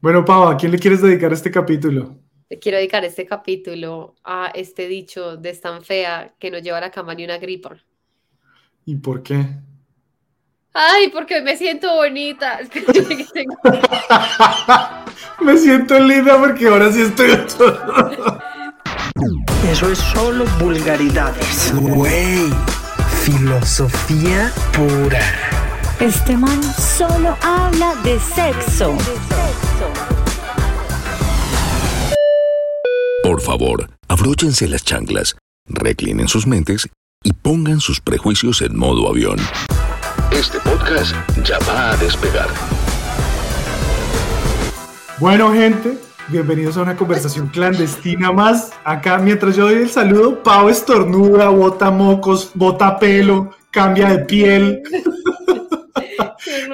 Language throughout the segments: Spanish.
Bueno, Pau, ¿a quién le quieres dedicar este capítulo? Le quiero dedicar este capítulo a este dicho de tan fea que no lleva a la cama ni una gripa. ¿Y por qué? Ay, porque me siento bonita. me siento linda porque ahora sí estoy. Eso es solo vulgaridades. Güey, filosofía pura. Este man solo habla de sexo. Por favor, abróchense las chanclas, reclinen sus mentes y pongan sus prejuicios en modo avión. Este podcast ya va a despegar. Bueno, gente, bienvenidos a una conversación clandestina más. Acá, mientras yo doy el saludo, Pau estornuda, bota mocos, bota pelo, cambia de piel.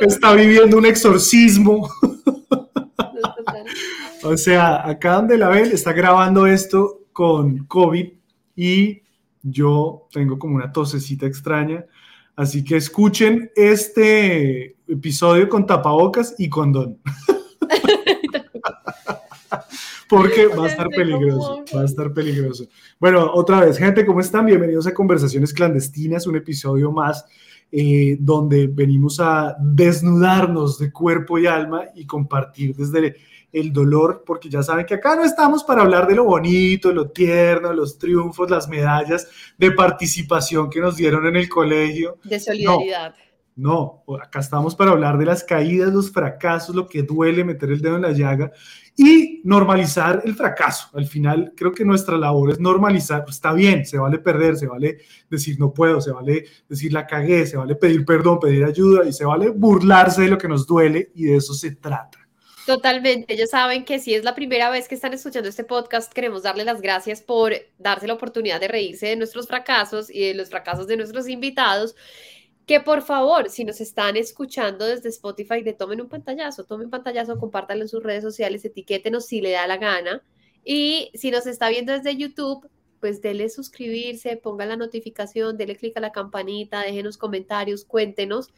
Está viviendo un exorcismo. o sea, acá donde la ven, está grabando esto con COVID y yo tengo como una tosecita extraña. Así que escuchen este episodio con tapabocas y condón. Porque va a estar peligroso, va a estar peligroso. Bueno, otra vez, gente, ¿cómo están? Bienvenidos a Conversaciones Clandestinas, un episodio más eh, donde venimos a desnudarnos de cuerpo y alma y compartir desde el dolor, porque ya saben que acá no estamos para hablar de lo bonito, lo tierno, los triunfos, las medallas de participación que nos dieron en el colegio. De solidaridad. No, no, acá estamos para hablar de las caídas, los fracasos, lo que duele, meter el dedo en la llaga y normalizar el fracaso. Al final, creo que nuestra labor es normalizar. Pues está bien, se vale perder, se vale decir no puedo, se vale decir la cagué, se vale pedir perdón, pedir ayuda y se vale burlarse de lo que nos duele y de eso se trata. Totalmente, ellos saben que si es la primera vez que están escuchando este podcast, queremos darle las gracias por darse la oportunidad de reírse de nuestros fracasos y de los fracasos de nuestros invitados. Que por favor, si nos están escuchando desde Spotify, de tomen un pantallazo, tomen un pantallazo, compártanlo en sus redes sociales, etiquétenos si le da la gana. Y si nos está viendo desde YouTube, pues dele suscribirse, ponga la notificación, dele clic a la campanita, déjenos comentarios, cuéntenos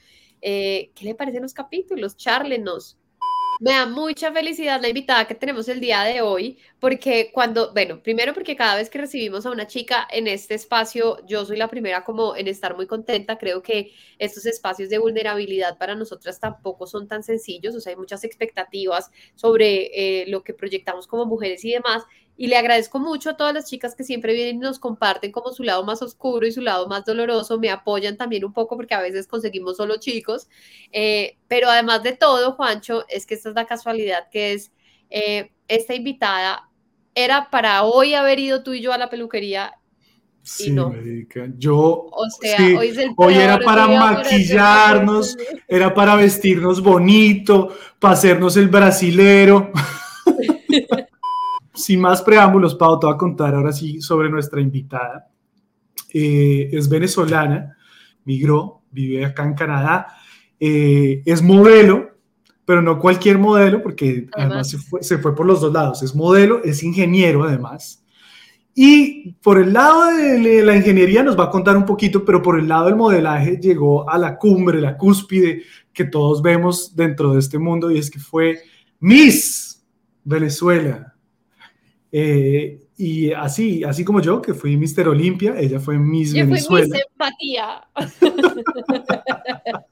eh, qué le parecen los capítulos, charlenos. Me da mucha felicidad la invitada que tenemos el día de hoy, porque cuando, bueno, primero porque cada vez que recibimos a una chica en este espacio, yo soy la primera como en estar muy contenta. Creo que estos espacios de vulnerabilidad para nosotras tampoco son tan sencillos, o sea, hay muchas expectativas sobre eh, lo que proyectamos como mujeres y demás. Y le agradezco mucho a todas las chicas que siempre vienen y nos comparten como su lado más oscuro y su lado más doloroso. Me apoyan también un poco porque a veces conseguimos solo chicos. Eh, pero además de todo, Juancho, es que esta es la casualidad que es eh, esta invitada. Era para hoy haber ido tú y yo a la peluquería Sí, no. Yo, o sea, hoy, era para maquillarnos, era para vestirnos bonito, para hacernos el brasilero. sin más preámbulos, Pau, te voy a contar ahora sí sobre nuestra invitada. Eh, es venezolana, migró, vive acá en Canadá, eh, es modelo, pero no cualquier modelo, porque además, se, fue, se, fue, por los dos lados. Es modelo, es ingeniero además. Y por el lado de la ingeniería nos va a contar un poquito, pero por el lado del modelaje llegó a la cumbre, la cúspide que todos vemos dentro de este mundo, y es que fue Miss Venezuela eh, y así, así como yo, que fui Mister Olimpia, ella fue Miss yo Venezuela. Fui mi simpatía.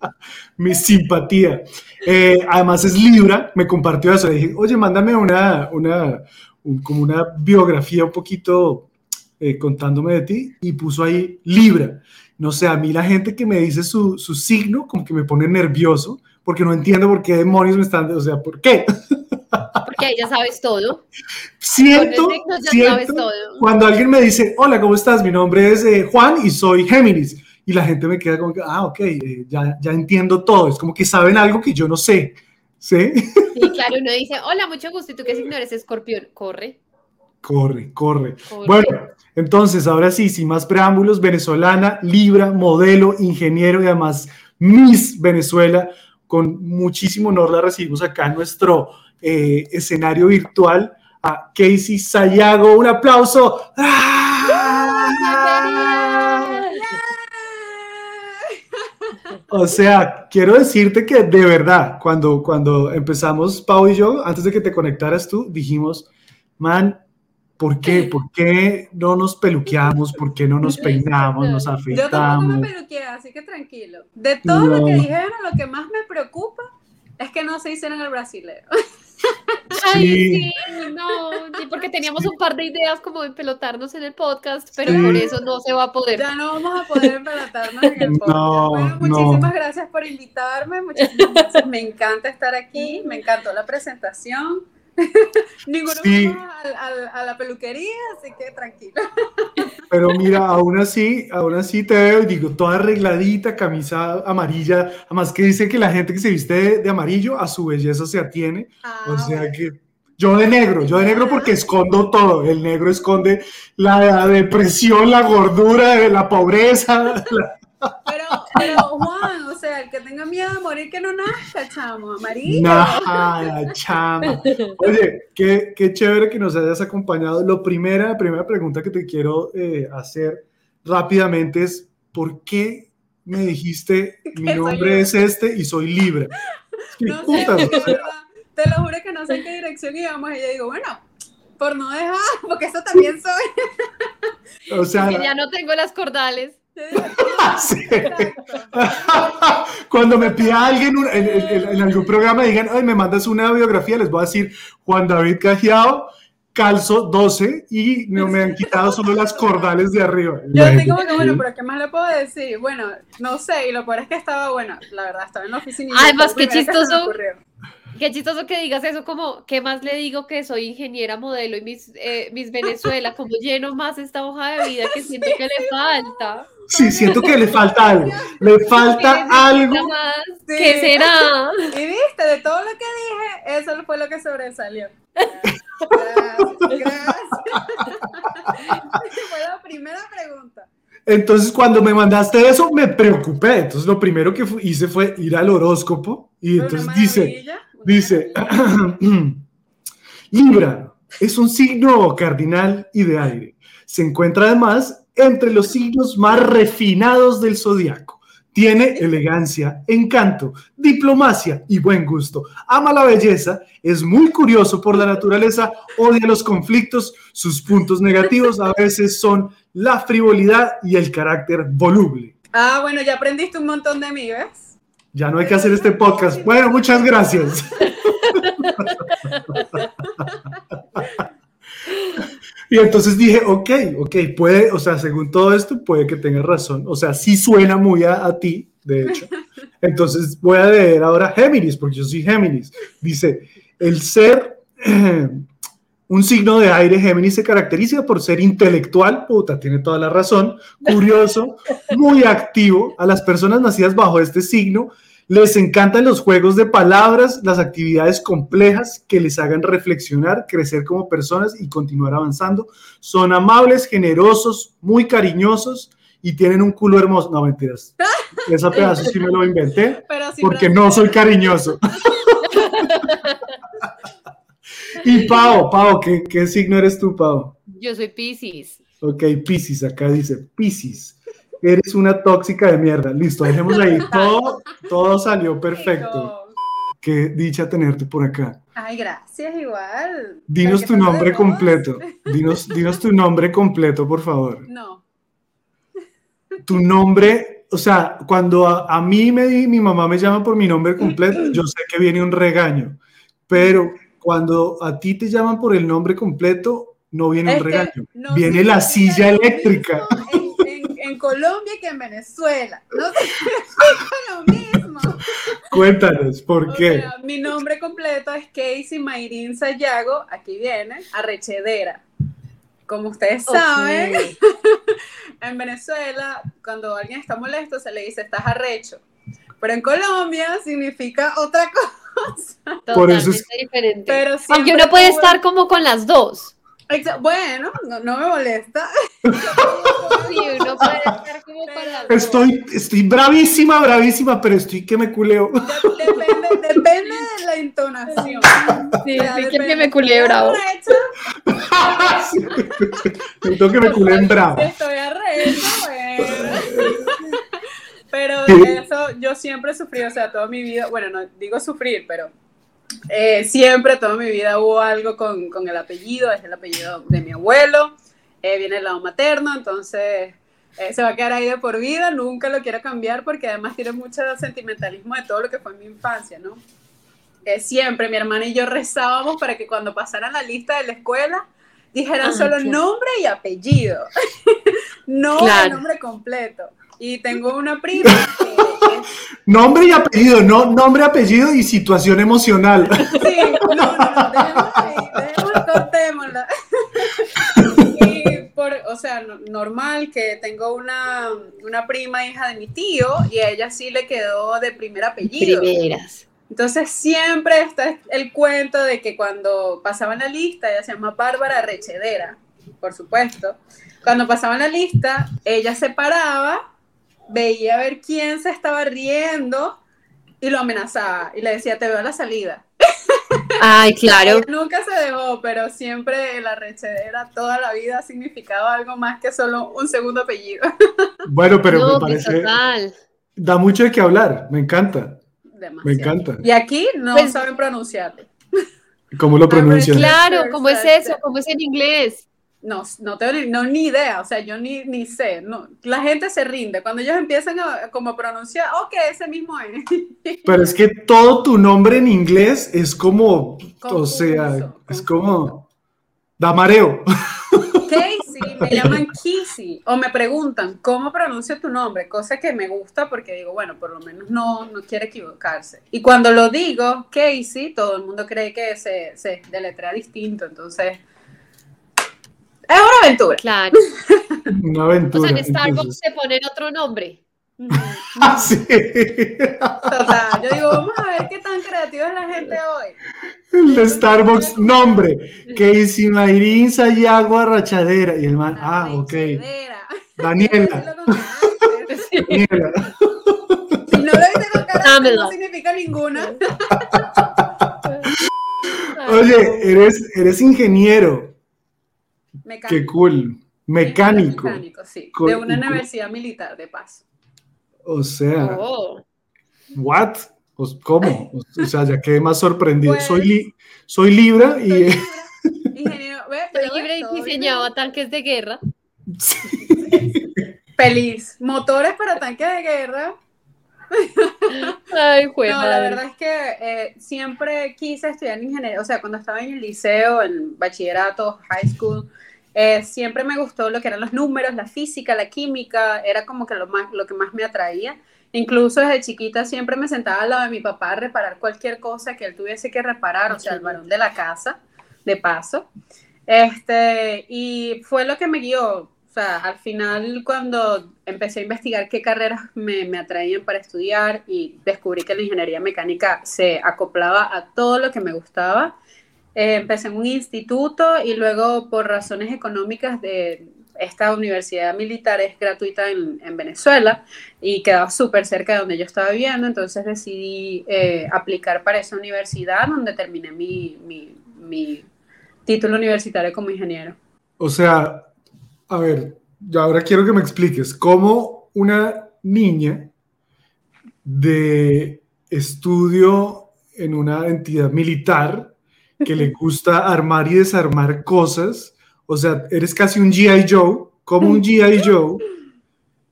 mi simpatía. Eh, además es Libra, me compartió eso. Le dije, oye, mándame una, una, como una biografía un poquito eh, contándome de ti. Y puso ahí Libra. No sé, a mí la gente que me dice su, su signo, como que me pone nervioso, porque no entiendo por qué demonios me están, o sea, ¿por qué? Porque ya sabes todo. Siento, cuando alguien me dice, hola, ¿cómo estás? Mi nombre es eh, Juan y soy Géminis. Y la gente me queda como que, ah, ok, eh, ya, ya entiendo todo. Es como que saben algo que yo no sé. ¿Sí? Sí, claro, uno dice, hola, mucho gusto. ¿Y tú qué signo eres? Escorpión. Corre. Corre, corre. Bueno, entonces, ahora sí, sin más preámbulos, venezolana, Libra, modelo, ingeniero y además Miss Venezuela. Con muchísimo honor la recibimos acá en nuestro eh, escenario virtual a Casey Sayago. Un aplauso. O sea, quiero decirte que de verdad, cuando, cuando empezamos, Pau y yo, antes de que te conectaras tú, dijimos, man, ¿por qué? ¿Por qué no nos peluqueamos? ¿Por qué no nos peinamos, nos Yo tampoco afeitamos? me peluqueé, así que tranquilo. De todo lo que No. dijeron, lo que más me preocupa es que no se hicieron el brasilero. Ay, Sí. sí, no, sí, porque teníamos un par de ideas como de pelotarnos en el podcast, pero Sí. por eso no se va a poder. Ya no vamos a poder empelatarnos en el podcast. No, bueno, no. muchísimas gracias por invitarme. Muchísimas gracias. Me encanta estar aquí. Me encantó la presentación. Ninguno Sí. al- a la peluquería, así que tranquilo. Pero mira, aún así, aún así te veo y digo, toda arregladita, camisa amarilla, además que dice que la gente que se viste de, de amarillo a su belleza se atiene, o Ah, sea bueno. que yo de negro, yo de negro porque escondo todo, el negro esconde la depresión, la gordura, la pobreza, la- Pero, Juan, o sea, el que tenga miedo a morir que no nazca, chamo, amarillo. nada, chama. Oye, qué, qué chévere que nos hayas acompañado. Lo primera, la primera pregunta que te quiero eh, hacer rápidamente es, ¿por qué me dijiste mi nombre es este y soy Libra? ¿Qué No sé, putas, de o sea, te lo juro que no sé en qué dirección íbamos. Y yo digo, bueno, por no dejar, porque eso también soy. o sea, Que ya no tengo las cordales. Sí. exacto. cuando me pida alguien un- en, en- en algún programa digan, ay, me mandas una biografía, les voy a decir Juan David Cajiao, calzo 12 y no me han quitado solo las cordales de arriba. Yo así como que, bueno, pero ¿qué más le puedo decir? Bueno, no sé, y lo peor es que estaba, bueno, la verdad, estaba en la oficina. y fue lo qué chistoso. Qué chistoso que digas eso, como, ¿qué más le digo que soy ingeniera modelo y mis, eh, mis Venezuela? Como lleno más esta hoja de vida que siento que le falta. Sí, siento que le falta algo. Le falta algo. más. Sí. ¿Qué será? Y viste, de todo lo que dije, eso fue lo que sobresalió. Gracias, gracias. fue la primera pregunta. Entonces, cuando me mandaste eso, me preocupé. Entonces, lo primero que hice fue ir al horóscopo y entonces dice, maravilla. Dice, Libra es un signo cardinal y de aire. Se encuentra además entre los signos más refinados del zodiaco. Tiene elegancia, encanto, diplomacia y buen gusto. Ama la belleza, es muy curioso por la naturaleza, odia los conflictos. Sus puntos negativos a veces son la frivolidad y el carácter voluble. Ah, bueno, ya aprendiste un montón de mí, ¿ves? Ya no hay que hacer este podcast. Bueno, muchas gracias. Y entonces dije, ok, ok, puede, o sea, según todo esto, puede que tengas razón. O sea, sí suena muy a, ti, de hecho. Entonces voy a leer ahora Géminis, porque yo soy Géminis. Dice, el ser un signo de aire Géminis se caracteriza por ser intelectual, puta, tiene toda la razón, curioso, muy activo. A las personas nacidas bajo este signo les encantan los juegos de palabras, las actividades complejas que les hagan reflexionar, crecer como personas y continuar avanzando. Son amables, generosos, muy cariñosos y tienen un culo hermoso. No, mentiras. Ese pedazo sí me lo inventé Pero porque no soy cariñoso. y Pau, Pau, ¿qué, qué signo eres tú, Pau? Yo soy Pisces. Ok, Piscis, acá dice Piscis. Eres una tóxica de mierda. Listo, dejemos ahí. Todo, todo salió perfecto. Qué dicha tenerte por acá. Ay, gracias, igual. Dinos tu nombre completo. Dinos, dinos tu nombre completo, por favor. No. Tu nombre, o sea, cuando a, a mí me, di- mi mamá me llama por mi nombre completo, yo sé que viene un regaño. Pero cuando a ti te llaman por el nombre completo, no viene Es un regaño. no viene la silla eléctrica. En, en- en Colombia que en Venezuela. No lo mismo. Cuéntanos, ¿por O qué? sea, mi nombre completo es Casey Mayrin Sayago. Aquí viene, arrechedera. Como ustedes saben, en Venezuela, cuando alguien está molesto, se le dice estás arrecho. Pero en Colombia significa otra cosa. Por eso es- diferente. Pero Aunque uno puede estar como con las dos. Bueno, no, no me molesta. Sí, uno puede estar como con las dos. Estoy, estoy bravísima, bravísima, pero estoy que me culeo. De- Depende, depende de la entonación. Sí, que me culé bravo. Necesito que me culen bravo. Estoy arrecha, bueno. Pero eso yo siempre he sufrido, o sea, toda mi vida, bueno, no digo sufrir, pero eh, siempre, toda mi vida hubo algo con, con, el apellido, es el apellido de mi abuelo, eh, viene el lado materno, entonces eh, se va a quedar ahí de por vida, nunca lo quiero cambiar porque además tiene mucho sentimentalismo de todo lo que fue mi infancia, ¿no? siempre mi hermana y yo rezábamos para que cuando pasaran la lista de la escuela dijeran solo nombre y apellido, no el nombre completo. Y tengo una prima Nombre y apellido, no nombre, apellido y situación emocional. Sí, no, no, no, dejemos ahí, cortémosla. Y por, o sea, normal que tengo una, una prima hija de mi tío y a ella sí le quedó de primer apellido. Primeras. Entonces siempre está el cuento de que cuando pasaban la lista, ella se llama Bárbara Rechedera, por supuesto. Cuando pasaban la lista, ella se paraba, veía a ver quién se estaba riendo y lo amenazaba y le decía, te veo a la salida. Ay, claro. Nunca se dejó, pero siempre la rechedera toda la vida ha significado algo más que solo un segundo apellido. Bueno, pero me parece... Da mucho de qué hablar, me encanta. Me encanta. Y aquí no pues saben pronunciarlo. ¿Cómo lo pronuncian? Claro, ¿cómo es eso? ¿Cómo es en inglés? No, no tengo ni, no, ni idea, o sea, yo ni, ni sé, no, la gente se rinde, cuando ellos empiezan a como pronunciar, ok, ese mismo es. Pero es que todo tu nombre en inglés es como, o sea, es como, da mareo. Casey, me llaman Kissy, o me preguntan, ¿cómo pronuncio tu nombre? Cosa que me gusta porque digo, bueno, por lo menos no, no quiere equivocarse. Y cuando lo digo, Casey, todo el mundo cree que se, se deletrea distinto, entonces es una aventura. Claro. Una aventura. O sea, en Starbucks se ponen otro nombre. Ah, sí. Total. Yo digo, vamos a ver qué tan creativa es la gente hoy. El de Starbucks, nombre. Casey Mayrin Sayago Arrachadera. Y el man, ah, ok. Daniela. Daniela. Si no lo dice con cara, no significa ninguna. Oye, eres, eres ingeniero. Mecánico. Qué cool. Mecánico. Mecánico, sí. De una universidad militar, de paso. O sea. Oh. ¿What? Pues, ¿Cómo? O sea, ya quedé más sorprendido. soy, pues, soy Libra y. Soy Ingeniero, soy libre y diseñaba tanques de guerra. Feliz. Motores para tanques de guerra. Ay, no, la verdad es que eh, siempre quise estudiar ingeniería, o sea, cuando estaba en el liceo, en bachillerato, high school, eh, siempre me gustó lo que eran los números, la física, la química, era como que lo, más, lo que más me atraía. Incluso desde chiquita siempre me sentaba al lado de mi papá a reparar cualquier cosa que él tuviese que reparar, o sea, el varón de la casa, de paso. Este, y fue lo que me guió. O sea, al final cuando empecé a investigar qué carreras me, me, atraían para estudiar y descubrí que la ingeniería mecánica se acoplaba a todo lo que me gustaba, eh, empecé en un instituto y luego por razones económicas de esta universidad militar es gratuita en, en Venezuela y quedaba súper cerca de donde yo estaba viviendo, entonces decidí eh, aplicar para esa universidad donde terminé mi, mi, mi título universitario como ingeniero. O sea, a ver, yo ahora quiero que me expliques cómo una niña de estudio en una entidad militar que le gusta armar y desarmar cosas, o sea, eres casi un GI Joe, como un GI Joe,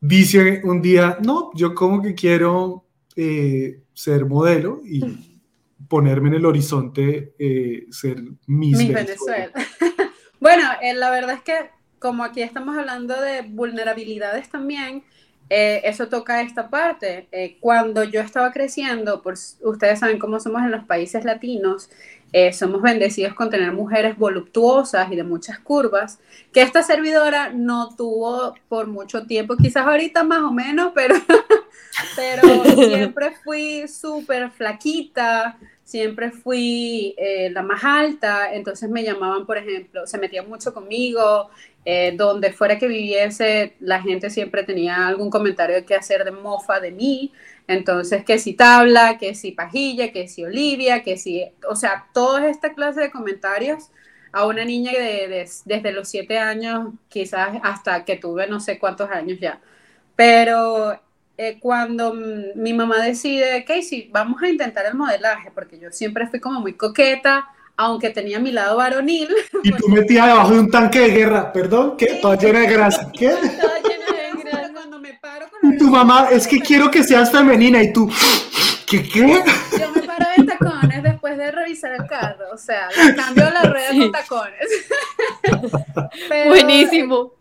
dice un día, no, yo como que quiero eh, ser modelo y ponerme en el horizonte eh, ser Miss, Venezuela. bueno, eh, la verdad es que como aquí estamos hablando de vulnerabilidades también, eh, eso toca esta parte. Eh, cuando yo estaba creciendo, pues ustedes saben cómo somos en los países latinos, eh, somos bendecidos con tener mujeres voluptuosas y de muchas curvas, que esta servidora no tuvo por mucho tiempo, quizás ahorita más o menos, pero, pero siempre fui súper flaquita, siempre fui la más alta, entonces me llamaban, por ejemplo, se metían mucho conmigo, eh, donde fuera que viviese, la gente siempre tenía algún comentario que hacer de mofa de mí. Entonces, que si tabla, que si pajilla, que si Olivia, que si, o sea, toda esta clase de comentarios a una niña de, desde los siete años, quizás hasta que tuve no sé cuántos años ya. Pero eh, cuando mi mamá decide, Casey, vamos a intentar el modelaje, porque yo siempre fui como muy coqueta, aunque tenía mi lado varonil. Y tú metías debajo de un tanque de guerra, perdón, ¿qué? Toda llena de grasa, ¿qué? Toda llena de grasa. Cuando me paro con Y tu mamá, es que quiero que seas femenina, y tú, ¿qué qué? Yo me paro en tacones después de revisar el carro, o sea, cambio la rueda Sí. con tacones. Pero- Buenísimo.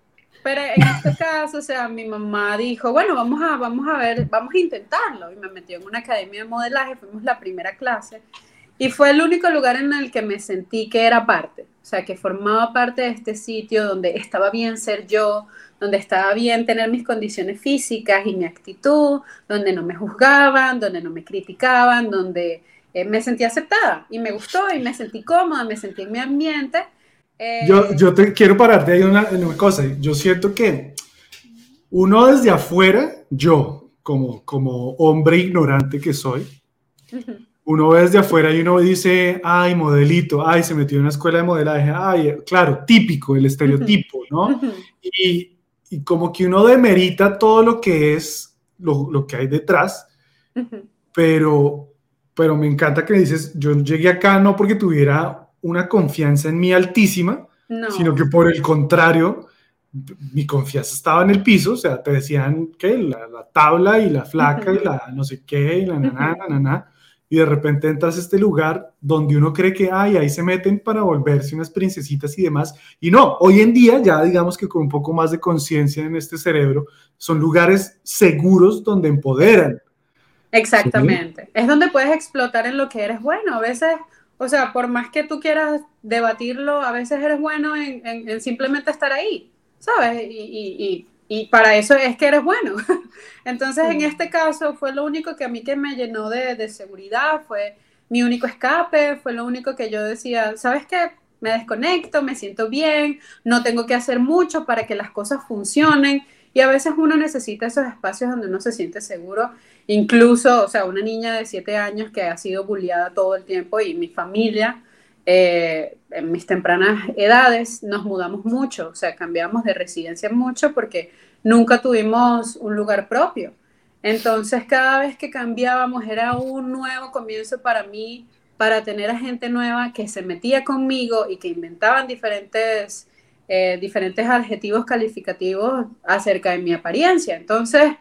Pero en este caso, o sea, mi mamá dijo, bueno, vamos a, vamos a ver, vamos a intentarlo. Y me metió en una academia de modelaje, fuimos la primera clase. Y fue el único lugar en el que me sentí que era parte, o sea, que formaba parte de este sitio donde estaba bien ser yo, donde estaba bien tener mis condiciones físicas y mi actitud, donde no me juzgaban, donde no me criticaban, donde eh, me sentí aceptada y me gustó y me sentí cómoda, me sentí en mi ambiente. Eh, Yo, yo te quiero pararte ahí una, una cosa. Yo siento que uno desde afuera, yo, como, como hombre ignorante que soy, uno ve desde afuera y uno dice, ay, modelito, ay, se metió en una escuela de modelaje, ay, claro, típico, el estereotipo, ¿no? Y, y como que uno demerita todo lo que es, lo, lo que hay detrás, ujú. pero, pero me encanta que dices, yo llegué acá no porque tuviera una confianza en mí altísima, No. sino que por el contrario, mi confianza estaba en el piso, o sea, te decían que la, la tabla y la flaca y la no sé qué y la naná, Ujú. naná, y de repente entras a este lugar donde uno cree que ay, ahí se meten para volverse unas princesitas y demás, y no, hoy en día ya digamos que con un poco más de conciencia en este cerebro, son lugares seguros donde empoderan. Exactamente. Es donde puedes explotar en lo que eres bueno. A veces, o sea, por más que tú quieras debatirlo, a veces eres bueno en, en- en simplemente estar ahí, ¿sabes? Y- y para eso es que eres bueno. Entonces, en este caso, fue lo único que a mí que me llenó de, de seguridad, fue mi único escape, fue lo único que yo decía, ¿sabes qué? Me desconecto, me siento bien, no tengo que hacer mucho para que las cosas funcionen. Y a veces uno necesita esos espacios donde uno se siente seguro Incluso, o sea, una niña de siete años que ha sido bulliada todo el tiempo y mi familia, eh, en mis tempranas edades, nos mudamos mucho, o sea, cambiamos de residencia mucho porque nunca tuvimos un lugar propio. Entonces, cada vez que cambiábamos era un nuevo comienzo para mí, para tener a gente nueva que se metía conmigo y que inventaban diferentes, eh, diferentes adjetivos calificativos acerca de mi apariencia. Entonces,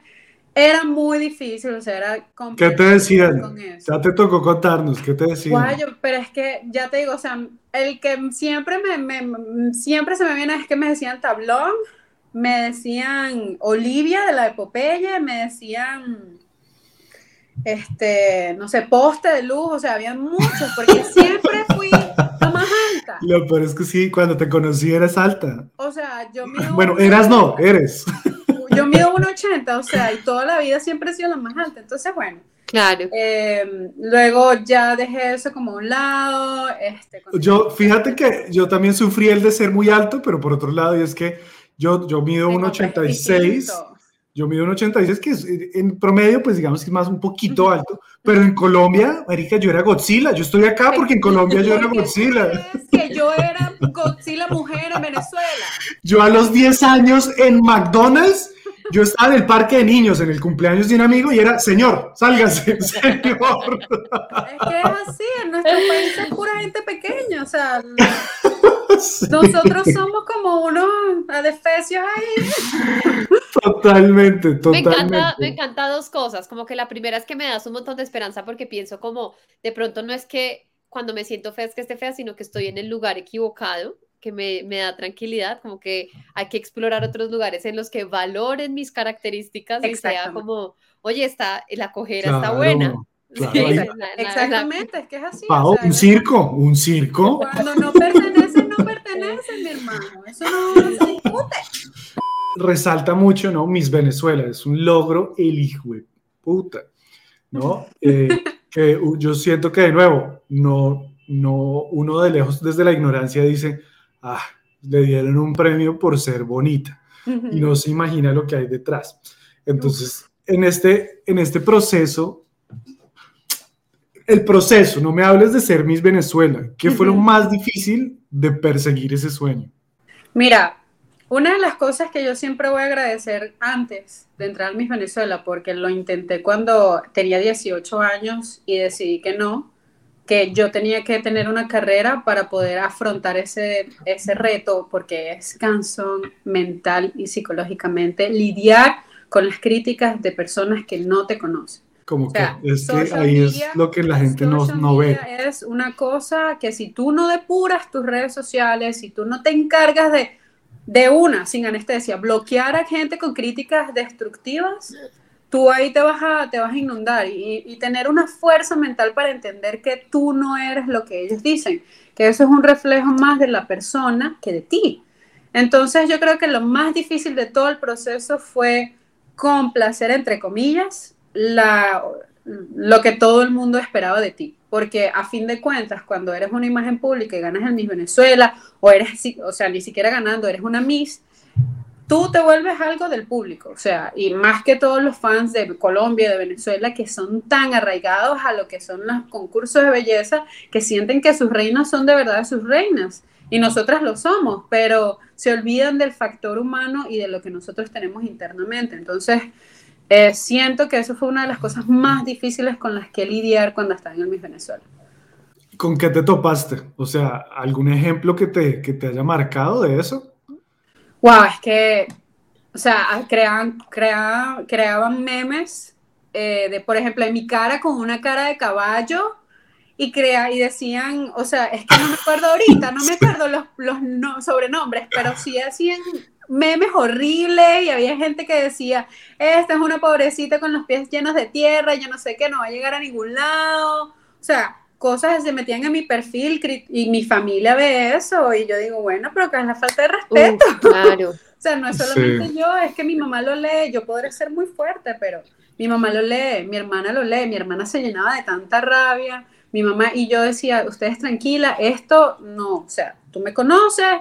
era muy difícil, o sea, era ¿Qué complicado te decían? Ya te tocó contarnos, ¿qué te decían? Guayo, pero es que ya te digo, o sea, el que siempre me, me- siempre se me viene es que me decían tablón, me decían Olivia de la epopeya, me decían este, no sé, poste de luz, o sea, había muchos, porque siempre fui la más alta. Lo peor es que sí, cuando te conocí eras alta. O sea, yo mido Bueno, eras no, eres. Yo mido 1,80, o sea, y toda la vida siempre he sido la más alta. Entonces, bueno, Claro. eh, luego ya dejé eso como a un lado. Este, Yo, fíjate que yo también sufrí el de ser muy alto, pero por otro lado, y es que yo, yo mido Tengo 1,86. distinto. Yo mido 1,86, que es, eh, en promedio, pues digamos que es más un poquito alto, pero en Colombia, marica, yo era Godzilla. Yo estoy acá porque en Colombia yo era Godzilla. es que yo era Godzilla mujer en Venezuela. Yo a los 10 años en McDonald's, yo estaba en el parque de niños, en el cumpleaños de un amigo, y era, señor, sálgase, señor. Es que es así, en nuestro país es pura gente pequeña, o sea, nosotros somos como unos adefesios ahí. Totalmente, Me totalmente. encanta, me encanta dos cosas, como que la primera es que me das un montón de esperanza porque pienso como, de pronto no es que cuando me siento fea es que esté fea, sino que estoy en el lugar equivocado, que me, me da tranquilidad, como que hay que explorar otros lugares en los que valoren mis características y sea Exactamente. como, oye, está, la cojera está Claro, buena. claro, Sí, la- la- Exactamente, es que es así. o Pau, sea, un circo, un circo. Cuando no perteneces, no perteneces, mi hermano. Eso no se discute. Resalta mucho, ¿no? Miss Venezuela, es un logro el hijo de puta, ¿no? Eh, que yo siento que de nuevo, no, no, uno de lejos desde la ignorancia dice, ah, le dieron un premio por ser bonita. y no se imagina lo que hay detrás. Entonces, en este, en este proceso, el proceso, no me hables de ser Miss Venezuela, ¿qué fue lo más difícil de perseguir ese sueño? Mira, Una de las cosas que yo siempre voy a agradecer antes de entrar a Miss Venezuela, porque lo intenté cuando tenía 18 años y decidí que no, que yo tenía que tener una carrera para poder afrontar ese, ese reto, porque es cansón mental y psicológicamente lidiar con las críticas de personas que no te conocen. Como O sea, que es que ahí es media- lo que la gente no, no ve. Es una cosa que si tú no depuras tus redes sociales, si tú no te encargas de, de una, sin anestesia, bloquear a gente con críticas destructivas, tú ahí te vas a, te vas a inundar y, y tener una fuerza mental para entender que tú no eres lo que ellos dicen, que eso es un reflejo más de la persona que de ti. Entonces yo creo que lo más difícil de todo el proceso fue complacer, entre comillas, la, lo que todo el mundo esperaba de ti. Porque a fin de cuentas, cuando eres una imagen pública y ganas el Miss Venezuela, o eres, o sea, ni siquiera ganando, eres una Miss, tú te vuelves algo del público. O sea, y más que todos los fans de Colombia, de Venezuela, que son tan arraigados a lo que son los concursos de belleza, que sienten que sus reinas son de verdad sus reinas. Y nosotras lo somos, pero se olvidan del factor humano y de lo que nosotros tenemos internamente. Entonces, eh, siento que eso fue una de las cosas más difíciles con las que lidiar cuando estaba en el Miss Venezuela. ¿Con qué te topaste? O sea, ¿algún ejemplo que te, que te haya marcado de eso? Wow, es que, o sea, creaban, creaban, creaban memes eh, de, por ejemplo, en mi cara con una cara de caballo y, crea, y decían, o sea, es que no me acuerdo ahorita, no me acuerdo los, los no- sobrenombres, pero sí hacían memes horribles y había gente que decía, esta es una pobrecita con los pies llenos de tierra, yo no sé qué, no va a llegar a ningún lado. O sea, cosas se metían en mi perfil y mi familia ve eso y yo digo, bueno, pero que es la falta de respeto. Uf, claro. O sea, no es solamente yo, es que mi mamá lo lee, yo podré ser muy fuerte, pero mi mamá lo lee, mi hermana lo lee, mi hermana se llenaba de tanta rabia, mi mamá y yo decía, ustedes tranquila, esto no, o sea, tú me conoces,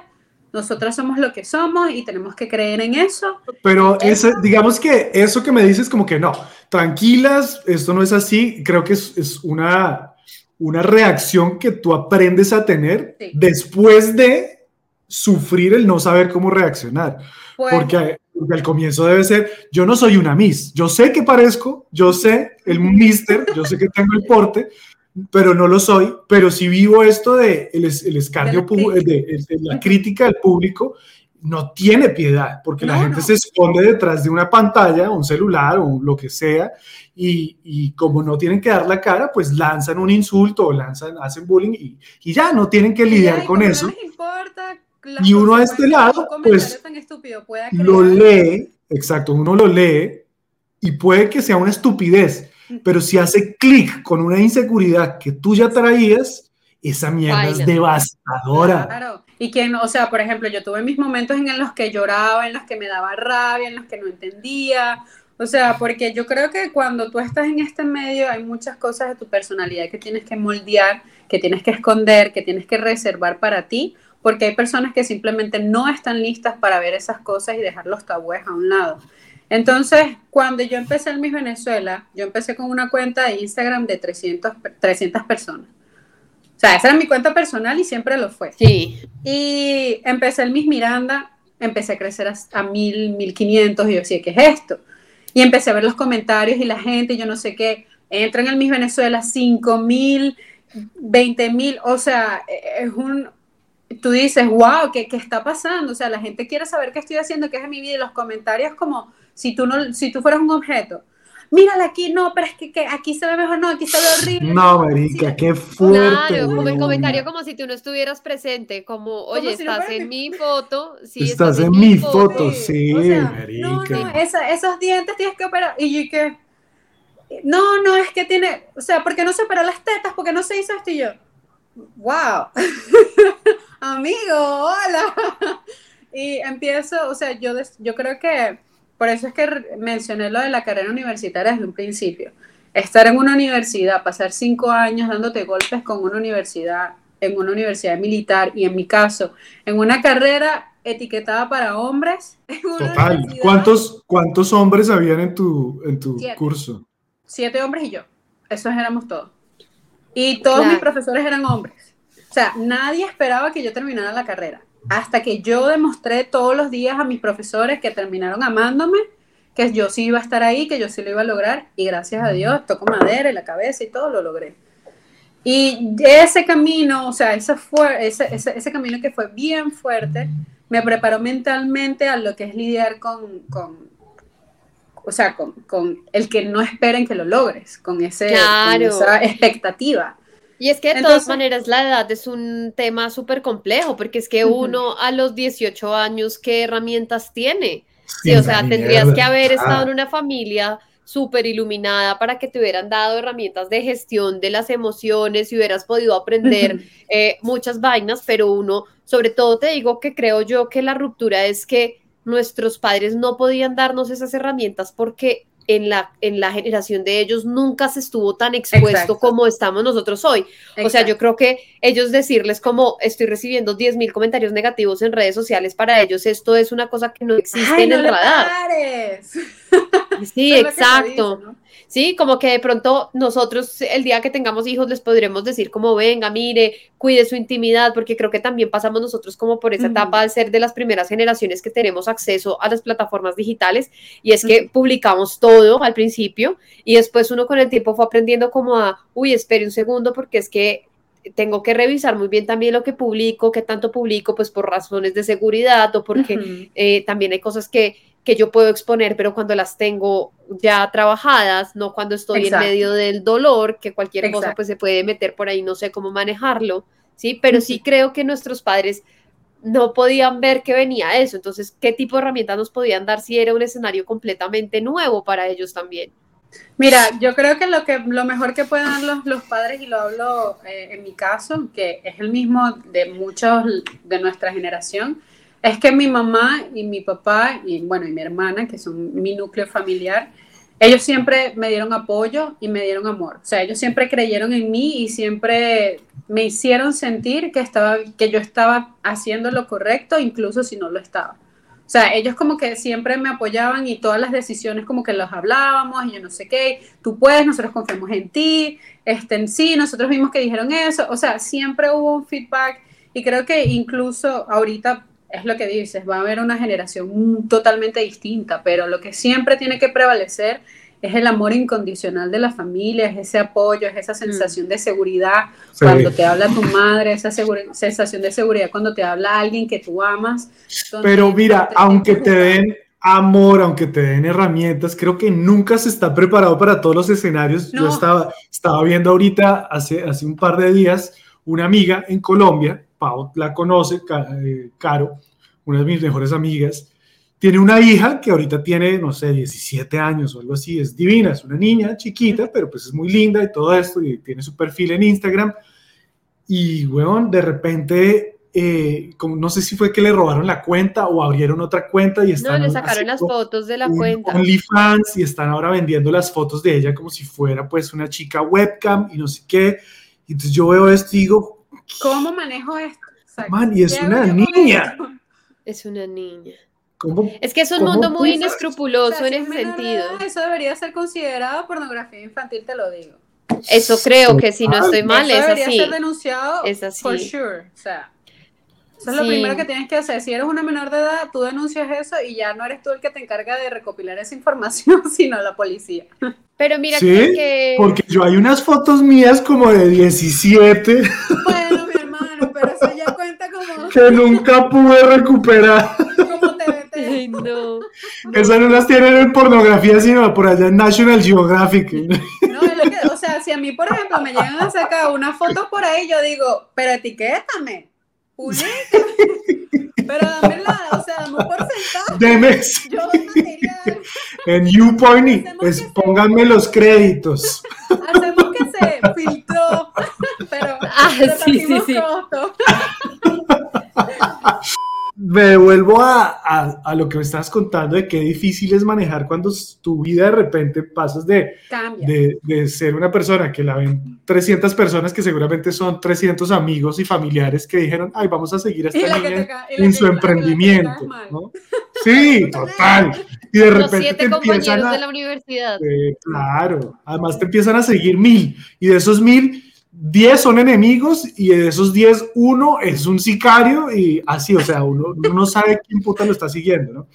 nosotras somos lo que somos y tenemos que creer en eso. Pero ese, digamos que eso que me dices como que no, tranquilas, esto no es así, creo que es, es una, una reacción que tú aprendes a tener Sí. después de sufrir el no saber cómo reaccionar. Pues, Porque, porque al comienzo debe ser, yo no soy una Miss, yo sé que parezco, yo sé el Mister, yo sé que tengo el porte, pero no lo soy, pero si vivo esto de el, el escarnio, De la crítica. de, de la crítica del público, no tiene piedad, porque la gente no. se esconde detrás de una pantalla, un celular o lo que sea, y, y como no tienen que dar la cara, pues lanzan un insulto o lanzan, hacen bullying y, y ya no tienen que lidiar con como no eso. les importa las Y uno a este de lado, pues, tan estúpido pueda lo lee, exacto, uno lo lee y puede que sea una estupidez, pero si hace clic con una inseguridad que tú ya traías, esa mierda es devastadora. Claro. Y quien, o sea, por ejemplo, yo tuve mis momentos en los que lloraba, en los que me daba rabia, en los que no entendía. O sea, porque yo creo que cuando tú estás en este medio hay muchas cosas de tu personalidad que tienes que moldear, que tienes que esconder, que tienes que reservar para ti, porque hay personas que simplemente no están listas para ver esas cosas y dejar los tabúes a un lado. Entonces, cuando yo empecé en Miss Venezuela, yo empecé con una cuenta de Instagram de 300, per- 300 personas. O sea, esa era mi cuenta personal y siempre lo fue. Sí. Y empecé el Miss Miranda, empecé a crecer a, a mil, mil quinientos, y yo decía, ¿qué es esto? Y empecé a ver los comentarios y la gente, yo no sé qué, entra en el Miss Venezuela cinco mil, veinte mil, o sea, es un, tú dices, wow, ¿qué, ¿qué está pasando? O sea, la gente quiere saber qué estoy haciendo, qué es mi vida, y los comentarios como si tú, no, si tú fueras un objeto. Mírala aquí, no, pero es que, que aquí se ve mejor, no, aquí se ve horrible. No, marica, qué fuerte. Claro, como el comentario como si tú no estuvieras presente, como, oye, si estás en mi- foto, sí, Estás en mi foto, Sí, sí, o sea, marica. No, no, esa- esos dientes tienes que operar. Y yo que. No, no, es que tiene. O sea, porque no se operó las tetas, porque no se hizo esto y yo. ¡Wow! Amigo, hola. y empiezo, o sea, yo, des- yo creo que. Por eso es que mencioné lo de la carrera universitaria desde un principio. Estar en una universidad, pasar cinco años dándote golpes con una universidad, en una universidad militar y en mi caso, en una carrera etiquetada para hombres. en una Total. universidad, ¿Cuántos, ¿Cuántos hombres habían en tu, en tu Siete. curso? Siete hombres y yo. Esos éramos todos. Y todos Claro. mis profesores eran hombres. O sea, nadie esperaba que yo terminara la carrera. Hasta que yo demostré todos los días a mis profesores que terminaron amándome, que yo sí iba a estar ahí, que yo sí lo iba a lograr, y gracias a Dios, toco madera en la cabeza y todo, lo logré. Y ese camino, o sea, ese, fue, ese, ese, ese camino que fue bien fuerte, me preparó mentalmente a lo que es lidiar con, con o sea, con, con, el que no esperen que lo logres, con, ese, Claro. con esa expectativa. Y es que de Entonces- todas maneras la edad es un tema súper complejo, porque es que uno a los 18 años, ¿qué herramientas tiene? Sí, o sea, tendrías mierda. que haber estado Ah. en una familia súper iluminada para que te hubieran dado herramientas de gestión de las emociones y hubieras podido aprender eh, muchas vainas, pero uno, sobre todo te digo que creo yo que la ruptura es que nuestros padres no podían darnos esas herramientas porque en la, en la generación de ellos nunca se estuvo tan expuesto Exacto. como estamos nosotros hoy. O sea, yo creo que ellos decirles como estoy recibiendo 10 mil comentarios negativos en redes sociales, para ellos esto es una cosa que no existe Ay, en no el radar. pares. Sí, exacto. dice, ¿no? Sí, como que de pronto nosotros el día que tengamos hijos les podremos decir como venga, mire, cuide su intimidad, porque creo que también pasamos nosotros como por esa etapa de ser de las primeras generaciones que tenemos acceso a las plataformas digitales y es que publicamos todo al principio y después uno con el tiempo fue aprendiendo como a, uy, espere un segundo porque es que tengo que revisar muy bien también lo que publico, qué tanto publico, pues por razones de seguridad o porque eh, también hay cosas que, que yo puedo exponer, pero cuando las tengo ya trabajadas, no cuando estoy Exacto. en medio del dolor, que cualquier cosa pues se puede meter por ahí, no sé cómo manejarlo, ¿sí? Pero sí creo que nuestros padres no podían ver que venía eso, entonces, ¿qué tipo de herramientas nos podían dar si era un escenario completamente nuevo para ellos también? Mira, yo creo que lo que lo mejor que pueden dar los, los padres, y lo hablo eh, en mi caso, que es el mismo de muchos de nuestra generación, es que mi mamá y mi papá, y bueno, y mi hermana, que son mi núcleo familiar, ellos siempre me dieron apoyo y me dieron amor. O sea, ellos siempre creyeron en mí y siempre me hicieron sentir que, estaba, que yo estaba haciendo lo correcto, incluso si no lo estaba. O sea, ellos como que siempre me apoyaban y todas las decisiones como que los hablábamos y yo no sé qué, tú puedes, nosotros confiamos en ti, este, en sí, nosotros vimos que dijeron eso, o sea, siempre hubo un feedback y creo que incluso ahorita es lo que dices, va a haber una generación totalmente distinta, pero lo que siempre tiene que prevalecer es el amor incondicional de la familia, es ese apoyo, es esa sensación de seguridad Sí. cuando te habla tu madre, esa sensación de seguridad cuando te habla alguien que tú amas. Pero mira, aunque te den amor, aunque te den herramientas, creo que nunca se está preparado para todos los escenarios. Yo estaba, estaba viendo ahorita, hace, hace un par de días, una amiga en Colombia, Pau la conoce, eh, Caro, una de mis mejores amigas, tiene una hija que ahorita tiene, no sé, 17 años o algo así, es divina, es una niña chiquita, pero pues es muy linda y todo esto, y tiene su perfil en Instagram. Y, weón, de repente, eh, como, no sé si fue que le robaron la cuenta o abrieron otra cuenta y No, están le sacaron las fotos de la un cuenta. OnlyFans y están ahora vendiendo las fotos de ella como si fuera pues una chica webcam y no sé qué. Y entonces yo veo esto y digo, ¿Cómo manejo esto? Man, y es ¿Qué una niña. Es una niña. ¿Cómo? Es que es un ¿Cómo mundo muy? O inescrupuloso sea, en si ese sentido. Eso debería ser considerado pornografía infantil, te lo digo. Eso creo que si no estoy mal, eso es debería así. ser denunciado Es así. for sure. O sea, eso es lo primero que tienes que hacer. Si eres una menor de edad, tú denuncias eso y ya no eres tú el que te encarga de recopilar esa información, sino la policía. Pero mira ¿Sí? que, que- Porque yo hay unas fotos mías como de 17 Bueno, mi hermano, pero eso ya cuenta como, que nunca pude recuperar. no. Esas no las tienen en pornografía, sino por allá en National Geographic. No, es lo que, o sea, si a mí, por ejemplo, me llegan a sacar una foto por ahí, yo digo, pero etiquétame, publícame, pero dame la, o sea, dame un porcentaje, Deme yo material, en YouPorn, pues pónganme los créditos. hacemos que se filtró, pero Ah, sí, sí, sí. costos. Me devuelvo a, a- a lo que me estabas contando de qué difícil es manejar cuando tu vida de repente pasas de, de, de ser una persona que la ven 300 personas que seguramente son 300 amigos y familiares que dijeron, ay, vamos a seguir a esta niña te ca- y la en que- su que te emprendimiento. Sí, total. Y de Los repente te siete empiezan compañeros a... de la universidad. Eh, claro, además te empiezan a seguir mil y de esos mil 10 son enemigos y de esos 10, uno es un sicario y así, o sea, uno, no sabe quién puta lo está siguiendo, ¿no?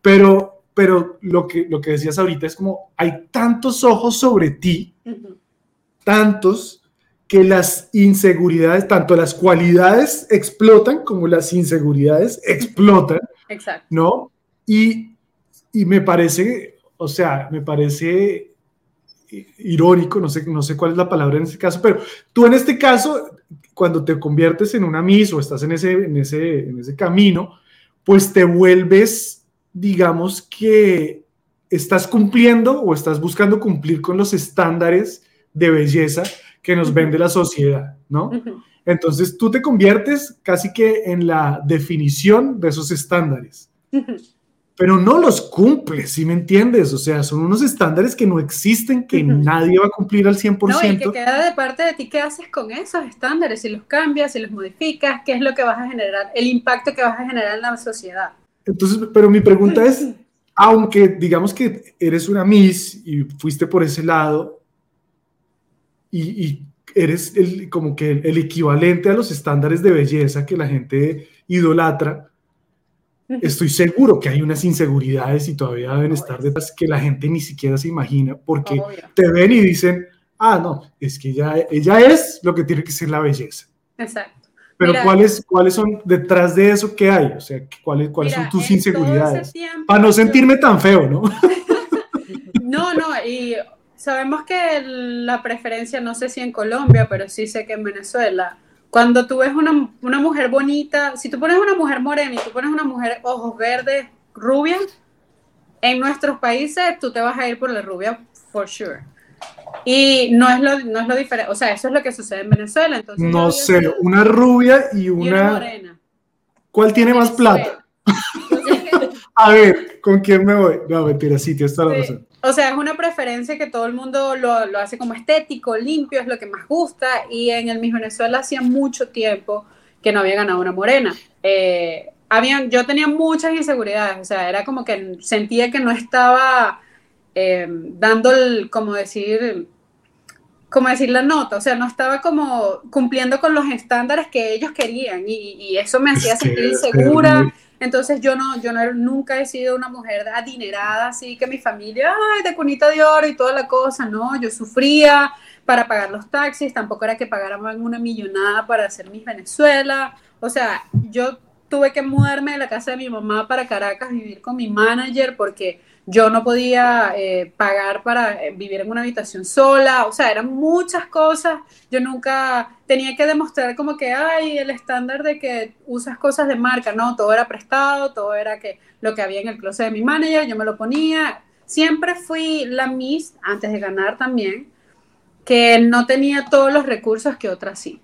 Pero, pero lo, que, lo que decías ahorita es como, hay tantos ojos sobre ti, tantos, que las inseguridades, tanto las cualidades explotan como las inseguridades explotan, Exacto. ¿no? Y, y me parece, o sea, me parece irónico, no sé, no sé cuál es la palabra en este caso, pero tú en este caso, cuando te conviertes en una Miss o estás en ese, en ese, en ese camino, pues te vuelves, digamos que estás cumpliendo o estás buscando cumplir con los estándares de belleza que nos vende la sociedad, ¿no? Entonces tú te conviertes casi que en la definición de esos estándares. Pero no los cumple, ¿sí me entiendes? O sea, son unos estándares que no existen, que Ujú. nadie va a cumplir al 100%. No, y que queda de parte de ti qué haces con esos estándares, si los cambias, si los modificas, qué es lo que vas a generar, el impacto que vas a generar en la sociedad. Entonces, pero mi pregunta es, aunque digamos que eres una Miss y fuiste por ese lado y, y eres el, como que el, equivalente a los estándares de belleza que la gente idolatra, estoy seguro que hay unas inseguridades y todavía deben estar detrás que la gente ni siquiera se imagina porque Obvio. te ven y dicen, ah, no, es que ella, ella es lo que tiene que ser la belleza. Exacto. Pero Mira, ¿cuáles, ¿cuáles son detrás de eso que hay? O sea, ¿cuáles, cuáles Mira, son tus inseguridades? tiempo, Para no sentirme tan feo, ¿no? No, no, y sabemos que la preferencia, no sé si en Colombia, pero sí sé que en Venezuela, cuando tú ves una, una mujer bonita, si tú pones una mujer morena y tú pones una mujer ojos verdes, rubia, en nuestros países tú te vas a ir por la rubia, for sure. Y no es lo, no es lo diferente, o sea, eso es lo que sucede en Venezuela. Entonces No sé, una rubia y y una una... morena. ¿Cuál tiene más plata? Entonces, A ver, ¿con quién me voy? No, mentira, sí, tienes toda la Sí. razón. O sea, es una preferencia que todo el mundo lo, lo hace como estético, limpio, es lo que más gusta. Y en el Miss Venezuela hacía mucho tiempo que no había ganado una morena. Eh, habían, yo tenía muchas inseguridades, o sea, era como que sentía que no estaba eh, dando el, como decir, como decir la nota, o sea, no estaba como cumpliendo con los estándares que ellos querían y, y eso me hacía sentir insegura. Entonces yo no, yo no, nunca he sido una mujer adinerada, así que mi familia, ay, de cunita de oro y toda la cosa, no, yo sufría para pagar los taxis, tampoco era que pagaran una millonada para hacer mis Venezuela, o sea, yo tuve que mudarme de la casa de mi mamá para Caracas, vivir con mi manager porque yo no podía eh, pagar para eh, vivir en una habitación sola, o sea, eran muchas cosas, yo nunca tenía que demostrar como que, ay, el estándar de que usas cosas de marca, no, todo era prestado, todo era que lo que había en el closet de mi manager, yo me lo ponía, siempre fui la Miss, antes de ganar también, que no tenía todos los recursos que otras sí.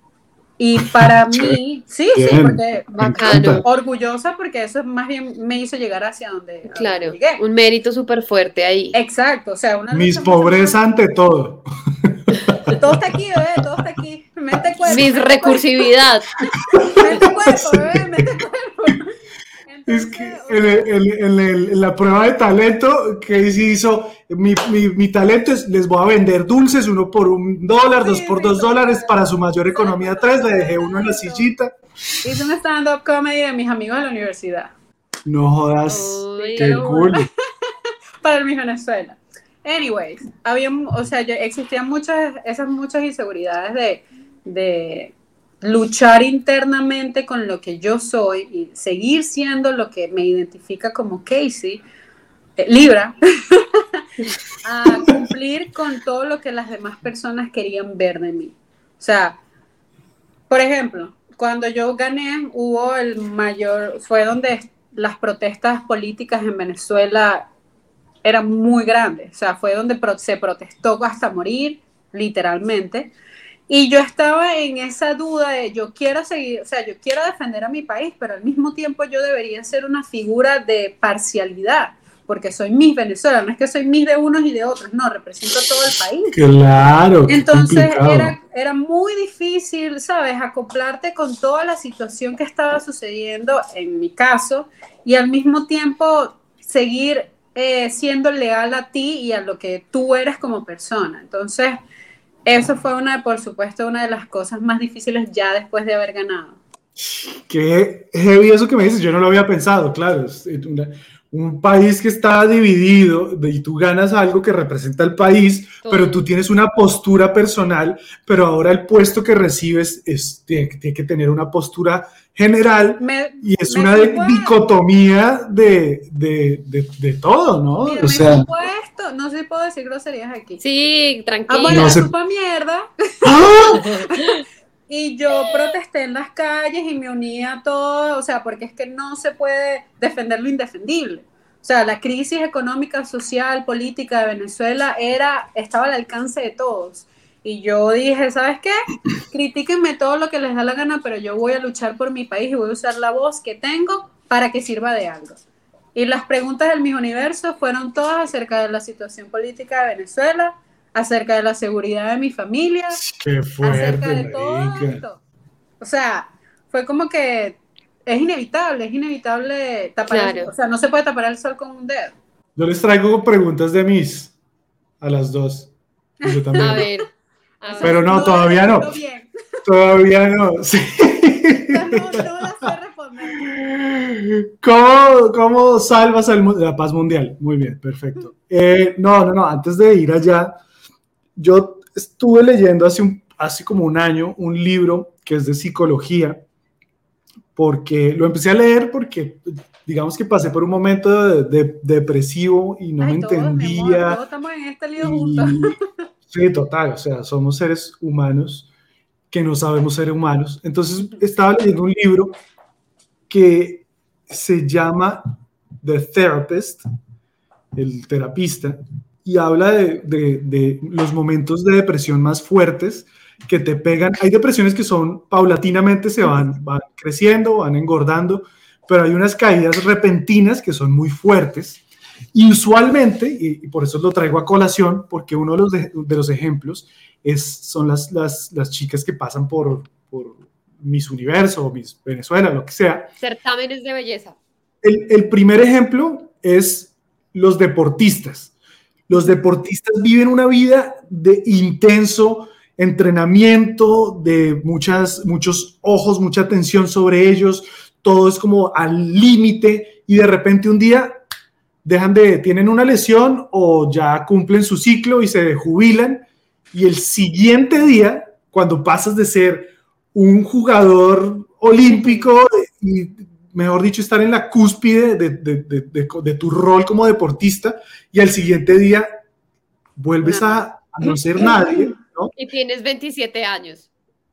Y para mí, sí, sí, porque Me Bacano. orgullosa porque eso más bien me hizo llegar hacia donde, Claro, llegué. un mérito súper fuerte ahí. Exacto, o sea, una Mis pobreza ante todo. Todo está aquí, bebé, todo está aquí. Mente cuerpo. Mis recursividad. cuerpo, Mente cuerpo, bebé, mente cuerpo. Es que en, el- en- el- en la prueba de talento que sí hizo, mi, mi- mi talento es, les voy a vender dulces, uno por un dólar, dos por dos dólares, para su mayor economía tres, le dejé uno en la sillita. hice un stand-up comedy de mis amigos de la universidad. No jodas, Uy. qué cool. para el Miss Venezuela. Anyways, había, o sea, yo- existían muchas, esas muchas inseguridades de, de luchar internamente con lo que yo soy y seguir siendo lo que me identifica como Casey, eh, Libra, a cumplir con todo lo que las demás personas querían ver de mí. O sea, por ejemplo, cuando yo gané, hubo el mayor, fue donde las protestas políticas en Venezuela eran muy grandes, o sea, fue donde se protestó hasta morir, literalmente. Y yo estaba en esa duda de yo quiero seguir, o sea, yo quiero defender a mi país, pero al mismo tiempo yo debería ser una figura de parcialidad, porque soy Miss Venezuela, no es que soy Miss de unos y de otros, no, represento todo el país. Claro, Entonces era, era muy difícil, ¿sabes? Acoplarte con toda la situación que estaba sucediendo en mi caso y al mismo tiempo seguir eh, siendo leal a ti y a lo que tú eres como persona. Entonces, eso fue una, por supuesto, una de las cosas más difíciles ya después de haber ganado. Qué heavy eso que me dices, yo no lo había pensado, claro. Una- un país que está dividido y tú ganas algo que representa al país, Todo. pero tú tienes una postura personal, pero ahora el puesto que recibes es, tiene, tiene que tener una postura general Me, y es una dicotomía de, de, de, de todo, ¿no? Mira, o me sea, esto, no sé si puedo decir groserías aquí. Sí, tranquilo. No me se- mierda. ¡Ah! Y yo protesté en las calles y me uní a todo, o sea, porque es que no se puede defender lo indefendible. O sea, la crisis económica, social, política de Venezuela era, estaba al alcance de todos. Y yo dije, ¿sabes qué? Critíquenme todo lo que les da la gana, pero yo voy a luchar por mi país y voy a usar la voz que tengo para que sirva de algo. Y las preguntas del Mis Universo fueron todas acerca de la situación política de Venezuela, acerca de la seguridad de mi familia, Qué fuerte, acerca de todo marica. esto. O sea, fue como que es inevitable, es inevitable tapar, el- Claro. o sea, no se puede tapar el sol con un dedo. Yo les traigo preguntas de mis a las dos. Yo también. A ver. A ver. Pero no, todavía no. Todavía no. Sí. No. ¿Cómo, cómo salvas al mu- la paz mundial? Muy bien, perfecto. Eh, no, no, no, antes de ir allá, yo estuve leyendo hace, un, hace como un año un libro que es de psicología, porque lo empecé a leer porque digamos que pasé por un momento de, de- depresivo y no Ay, me todos, mi amor, entendía. todos estamos en este lío juntos. sí, total, o sea, somos seres humanos que no sabemos ser humanos. Entonces estaba leyendo un libro que se llama The Therapist, el terapista, y habla de, de- de los momentos de depresión más fuertes que te pegan. Hay depresiones que son paulatinamente, se van, van creciendo, van engordando, pero hay unas caídas repentinas que son muy fuertes. Y usualmente, y, y por eso lo traigo a colación, porque uno de los, de, de los ejemplos es, son las, las, las chicas que pasan por, por Miss Universo o Miss Venezuela, lo que sea. Certámenes de belleza. El, el primer ejemplo es los deportistas. Los deportistas viven una vida de intenso entrenamiento, de muchas, muchos ojos, mucha atención sobre ellos, todo es como al límite y de repente un día dejan de, tienen una lesión o ya cumplen su ciclo y se jubilan y el siguiente día, cuando pasas de ser un jugador olímpico y mejor dicho, estar en la cúspide de, de, de, de, de tu rol como deportista y al siguiente día vuelves a, a no ser nadie, ¿no? Y tienes 27 años.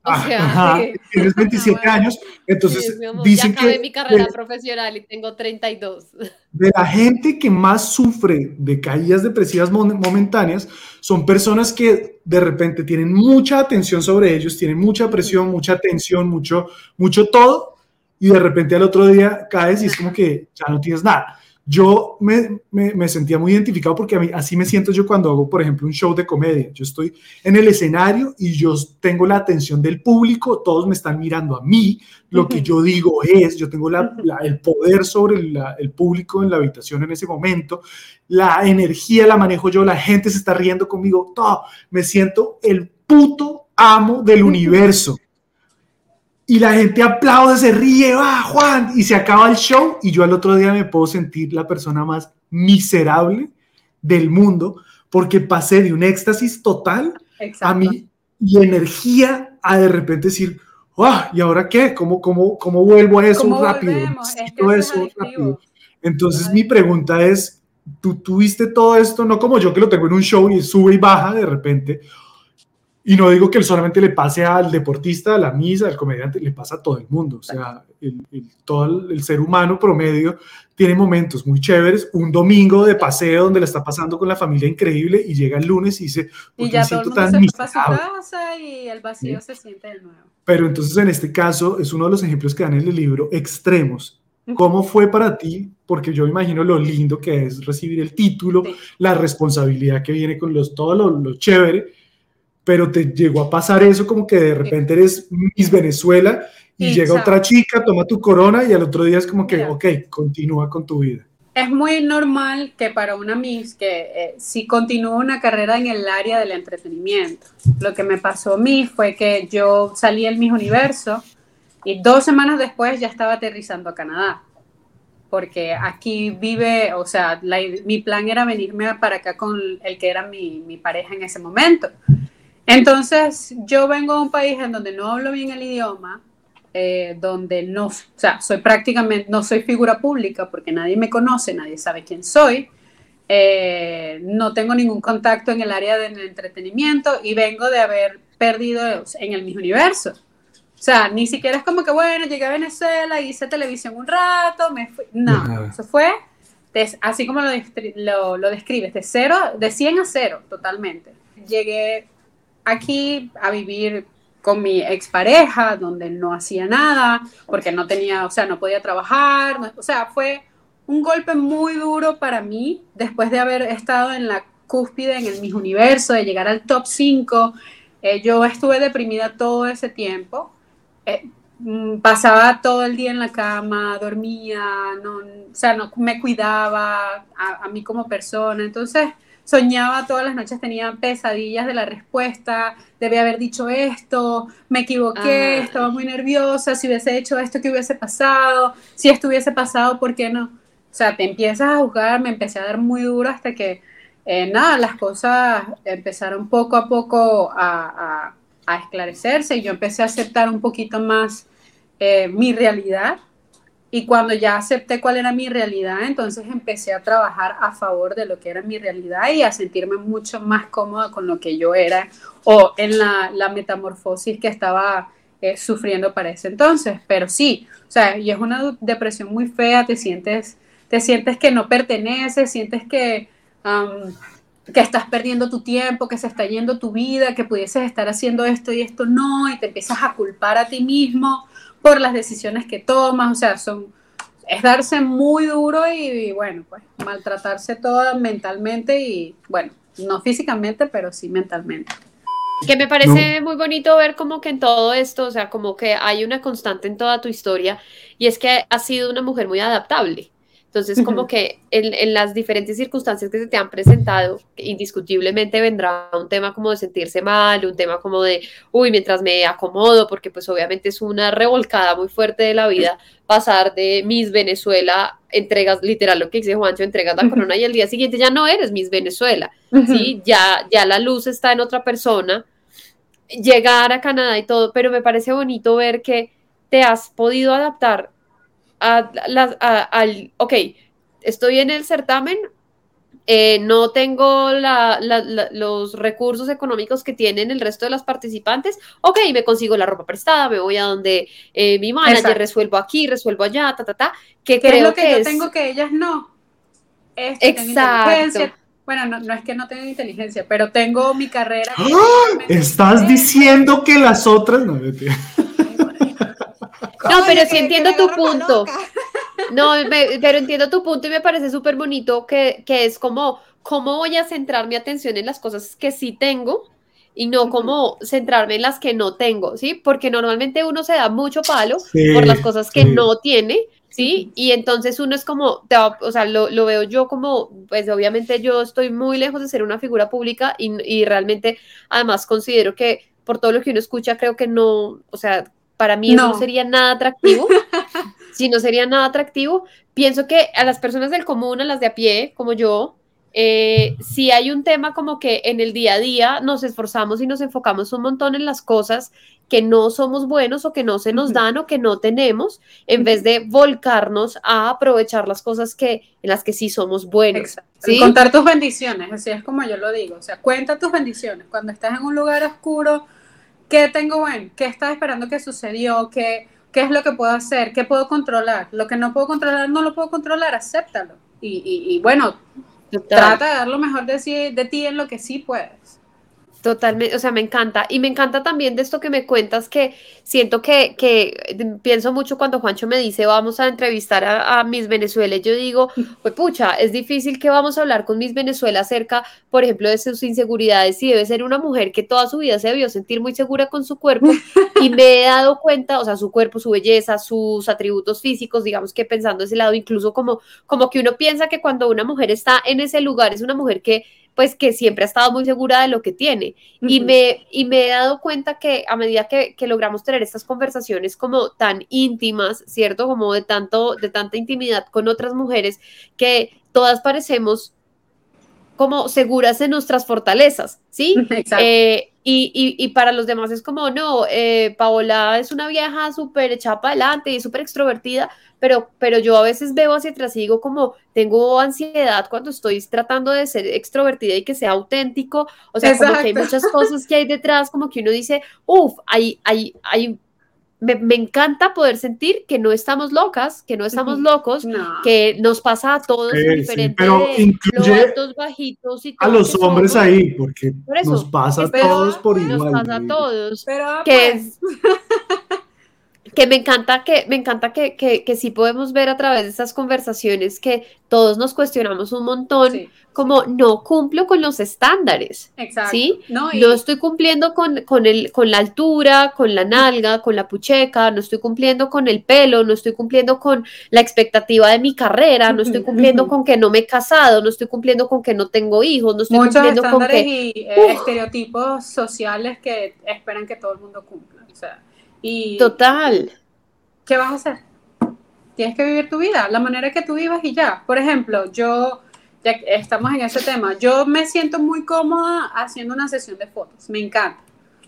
O Ah, sea, ajá, sí. tienes 27 Ah, bueno. años, entonces amor, dicen ya acabé que mi carrera de, profesional y tengo 32. de la gente que más sufre de caídas depresivas momentáneas son personas que de repente tienen mucha atención sobre ellos, tienen mucha presión, mucha tensión, mucho, mucho todo, y de repente al otro día caes y es como que ya no tienes nada. Yo me, me, me sentía muy identificado porque a mí, así me siento yo cuando hago, por ejemplo, un show de comedia. Yo estoy en el escenario y yo tengo la atención del público, todos me están mirando a mí, lo que yo digo es, yo tengo la, la, el poder sobre la, el público en la habitación en ese momento, la energía la manejo yo, la gente se está riendo conmigo, todo, me siento el puto amo del universo. Y la gente aplaude, se ríe, va Juan, y se acaba el show y yo al otro día me puedo sentir la persona más miserable del mundo porque pasé de un éxtasis total Exacto. a mí y energía a de repente decir, ah, ¿y ahora qué? ¿Cómo, cómo, cómo vuelvo a eso ¿Cómo rápido? Es que eso es rápido. Entonces mi pregunta es, ¿tú tuviste todo esto? No como yo que lo tengo en un show y sube y baja de repente. Y no digo que solamente le pase al deportista, a la misa, al comediante, le pasa a todo el mundo. O sea, el, el, todo el, ser humano promedio tiene momentos muy chéveres. Un domingo de paseo donde la está pasando con la familia increíble y llega el lunes y dice, y ya me todo el mundo tan se fue a su miserable?". casa y el vacío se siente de nuevo. Pero entonces en este caso es uno de los ejemplos que dan en el libro extremos. ¿Cómo fue para ti? Porque yo me imagino lo lindo que es recibir el título, Sí. la responsabilidad que viene con los, todo lo, lo chévere, pero te llegó a pasar eso como que de repente eres Miss Venezuela y llega otra chica, toma tu corona y al otro día es como que, Mira. ok, continúa con tu vida. es muy normal que para una Miss, que eh, si continúa una carrera en el área del entretenimiento, lo que me pasó a mí fue que yo salí del Miss Universo y dos semanas después ya estaba aterrizando a Canadá, porque aquí vive, o sea, la- mi plan era venirme para acá con el que era mi, mi pareja en ese momento. Entonces, yo vengo a un país en donde no hablo bien el idioma, eh, donde no, o sea, soy prácticamente, no soy figura pública porque nadie me conoce, nadie sabe quién soy, eh, no tengo ningún contacto en el área del entretenimiento y vengo de haber perdido en el mismo universo. O sea, ni siquiera es como que, bueno, llegué a Venezuela, hice televisión un rato, me fui. No, Ajá. eso fue de- así como lo, lo, lo describes, de cero, de 100 a cero, totalmente. Llegué aquí a vivir con mi expareja, donde no hacía nada, porque no tenía, o sea, no podía trabajar, no- o sea, fue un golpe muy duro para mí después de haber estado en la cúspide en el Miss Universo, de llegar al top 5. Eh, yo estuve deprimida todo ese tiempo. Eh, mm, pasaba todo el día en la cama, dormía, no, o sea, no me cuidaba a, a mí como persona. Entonces, soñaba todas las noches, tenía pesadillas de la respuesta, debía haber dicho esto, me equivoqué, Ah. estaba muy nerviosa, si hubiese hecho esto, ¿qué hubiese pasado? Si esto hubiese pasado, ¿por qué no? O sea, te empiezas a juzgar, me empecé a dar muy duro hasta que, eh, nada, las cosas empezaron poco a poco a, a- a esclarecerse y yo empecé a aceptar un poquito más eh, mi realidad. Y cuando ya acepté cuál era mi realidad, entonces empecé a trabajar a favor de lo que era mi realidad y a sentirme mucho más cómoda con lo que yo era o en la, la metamorfosis que estaba eh, sufriendo para ese entonces. Pero sí, o sea, y es una depresión muy fea, te sientes, te sientes que no perteneces, sientes que, am, que estás perdiendo tu tiempo, que se está yendo tu vida, que pudieses estar haciendo esto y esto no, y te empiezas a culpar a ti mismo por las decisiones que tomas, o sea, son, es darse muy duro y, y, bueno, pues maltratarse toda mentalmente y bueno, no físicamente, pero sí mentalmente. Que me parece muy bonito ver como que en todo esto, o sea, como que hay una constante en toda tu historia y es que has sido una mujer muy adaptable. Entonces, como que en, en las diferentes circunstancias que se te han presentado, indiscutiblemente vendrá un tema como de sentirse mal, un tema como de, uy, mientras me acomodo, porque pues obviamente es una revolcada muy fuerte de la vida pasar de Miss Venezuela, entregas, literal lo que dice Juancho, entregas la corona y al día siguiente ya no eres Miss Venezuela. ¿sí? Ya, ya la luz está en otra persona, llegar a Canadá y todo, pero me parece bonito ver que te has podido adaptar a a- al, ok, estoy en el certamen, eh, no tengo la- la- la- los recursos económicos que tienen el resto de las participantes, ok, me consigo la ropa prestada, me voy a donde eh, mi manager, Exacto. resuelvo aquí, resuelvo allá, ta, ta, ta, que ¿Qué es creo lo que, que yo es... tengo que ellas no? Es que tengo Exacto. Bueno, no, no es que no tenga inteligencia, pero tengo mi carrera. ¡Ah! Estás diciendo que las otras. No. No, pero sí que- entiendo que tu punto. No, me- pero entiendo tu punto y me parece súper bonito que, que es como, ¿cómo voy a centrar mi atención en las cosas que sí tengo y no como centrarme en las que no tengo, ¿sí? Porque normalmente uno se da mucho palo Sí, por las cosas que sí. no tiene, ¿sí? Y entonces uno es como, te va- o sea, lo, lo veo yo como, pues obviamente yo estoy muy lejos de ser una figura pública y, y realmente además considero que por todo lo que uno escucha creo que no, o sea, para mí eso no No. sería nada atractivo. si no sería nada atractivo, pienso que a las personas del común, a las de a pie, como yo, eh, si hay un tema como que en el día a día nos esforzamos y nos enfocamos un montón en las cosas que no somos buenos o que no se nos dan o que no tenemos, en vez de volcarnos a aprovechar las cosas que, en las que sí somos buenos. ¿sí? Contar tus bendiciones, así es como yo lo digo. O sea, cuenta tus bendiciones. Cuando estás en un lugar oscuro, ¿qué tengo bueno? ¿Qué estás esperando que sucedió? ¿Qué, ¿Qué es lo que puedo hacer? ¿Qué puedo controlar? Lo que no puedo controlar, no lo puedo controlar, acéptalo. Y, y- y bueno, Total. trata de dar lo mejor de, sí- de ti en lo que sí puedes. Totalmente, o sea, me encanta. Y me encanta también de esto que me cuentas, que siento que, que pienso mucho cuando Juancho me dice vamos a entrevistar a, a Miss Venezuela. Yo digo, pues pucha, es difícil que vamos a hablar con Miss Venezuela acerca, por ejemplo, de sus inseguridades. Y debe ser una mujer que toda su vida se debió sentir muy segura con su cuerpo. Y me he dado cuenta, o sea, su cuerpo, su belleza, sus atributos físicos, digamos que pensando ese lado, incluso como, como que uno piensa que cuando una mujer está en ese lugar es una mujer que pues que siempre ha estado muy segura de lo que tiene. y, me, y me he dado cuenta que a medida que, que, logramos tener estas conversaciones como tan íntimas, ¿cierto? Como de, tanto, de tanta intimidad con otras mujeres, que todas parecemos como seguras en nuestras fortalezas, ¿sí? Eh, y, y, y, para los demás es como, no, eh, Paola es una vieja súper echada para adelante y súper extrovertida, pero, pero yo a veces veo hacia atrás y digo como, tengo ansiedad cuando estoy tratando de ser extrovertida y que sea auténtico, o sea, como que hay muchas cosas que hay detrás, como que uno dice, uff, hay, hay, hay me, encanta poder sentir que no estamos locas, que no estamos locos, que nos pasa a todos diferente, pero incluye bajitos y a los hombres ahí, porque nos pasa a todos por igual. Nos pasa a todos. Pero, que pues. que me encanta que me encanta que, que, que, sí podemos ver a través de estas conversaciones que todos nos cuestionamos un montón como no cumplo con los estándares Exacto. ¿sí? no, estoy cumpliendo con, con, el, con la altura con la nalga con la pucheca no estoy cumpliendo con el pelo no estoy cumpliendo con la expectativa de mi carrera no estoy cumpliendo con que no me he casado no estoy cumpliendo con que no tengo hijos no estoy Muchos cumpliendo con que y eh, estereotipos sociales que esperan que todo el mundo cumpla o sea Total. ¿Qué vas a hacer? Tienes que vivir tu vida, la manera que tú vivas y ya. Por ejemplo, yo, ya estamos en ese tema, yo me siento muy cómoda haciendo una sesión de fotos, me encanta.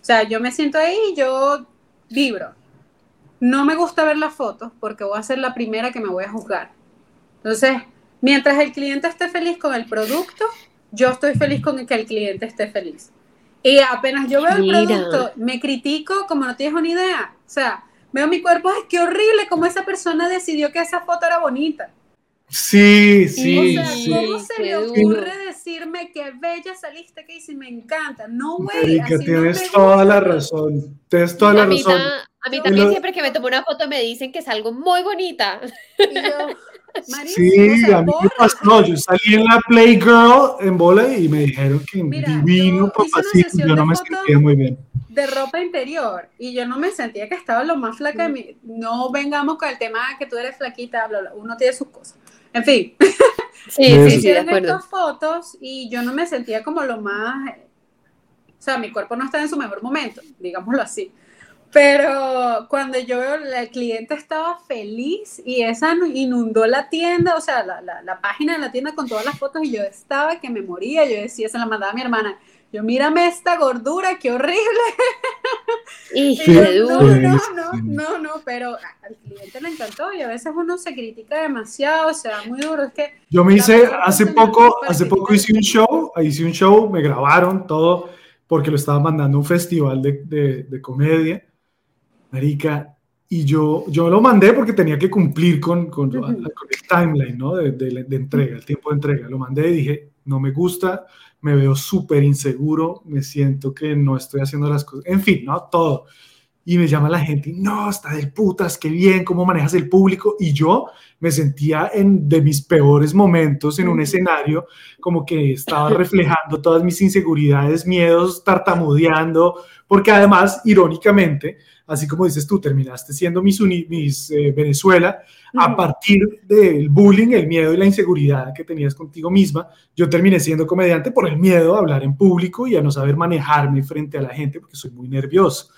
O sea, yo me siento ahí y yo vibro. No me gusta ver las fotos porque voy a ser la primera que me voy a juzgar. Entonces, mientras el cliente esté feliz con el producto, yo estoy feliz con que el cliente esté feliz. Y apenas yo veo el producto, me critico como no tienes una idea. O sea, veo mi cuerpo, ay, qué horrible, como esa persona decidió que esa foto era bonita. Sí, sí, o sea, ¿Cómo se le ocurre decirme que bella saliste, que dice, me encanta? No, güey. tienes toda la razón. Tienes toda la razón. A mí también siempre que me tomo una foto me dicen que salgo muy bonita. Y yo, sí, a mí me pasó. Yo salí en la Playgirl en bola y me dijeron que divino, papacito. Yo no me sentía muy bien. De ropa interior y yo no me sentía que estaba lo más flaca de mí. No vengamos con el tema de que tú eres flaquita, bla, bla. uno tiene sus cosas. En fin. Sí, sí, sí, de acuerdo. estas fotos y yo no me sentía como lo más. O sea, mi cuerpo no estaba en su mejor momento, digámoslo así. Pero cuando yo veo, el cliente estaba feliz y esa inundó la tienda, o sea, la, la, la, página de la tienda con todas las fotos y yo estaba que me moría, yo decía, se la mandaba a mi hermana, yo mírame esta gordura, qué horrible. Y, no, no, no, no, no, pero al cliente le encantó y a veces uno se critica demasiado, o sea, muy duro, es que... Yo me hice, hace poco, hace poco hice un show, hice un show, me grabaron todo porque lo estaba mandando a un festival de, de, de comedia Marica, y yo, yo lo mandé porque tenía que cumplir con, con, el timeline, ¿no? De, de, entrega, el tiempo de entrega. Lo mandé y dije, no me gusta, me veo súper inseguro, me siento que no estoy haciendo las cosas, en fin, ¿no? Todo. Y me llama la gente, no, está del putas, qué bien, cómo manejas el público. Y yo me sentía en de mis peores momentos en un escenario, como que estaba reflejando todas mis inseguridades, miedos, tartamudeando, porque además, irónicamente, así como dices tú, terminaste siendo Miss, mis eh, Venezuela, a partir del bullying, el miedo y la inseguridad que tenías contigo misma, yo terminé siendo comediante por el miedo a hablar en público y a no saber manejarme frente a la gente porque soy muy nervioso.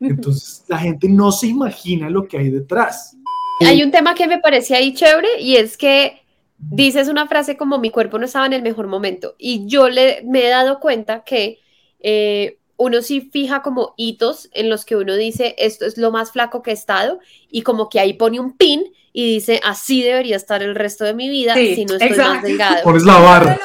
Entonces, la gente no se imagina lo que hay detrás. Hay un tema que me parece ahí chévere y es que dices una frase como mi cuerpo no estaba en el mejor momento y yo le, me he dado cuenta que eh, uno sí fija como hitos en los que uno dice, esto es lo más flaco que he estado, y como que ahí pone un pin y dice, así debería estar el resto de mi vida si no estoy más delgado. La barra.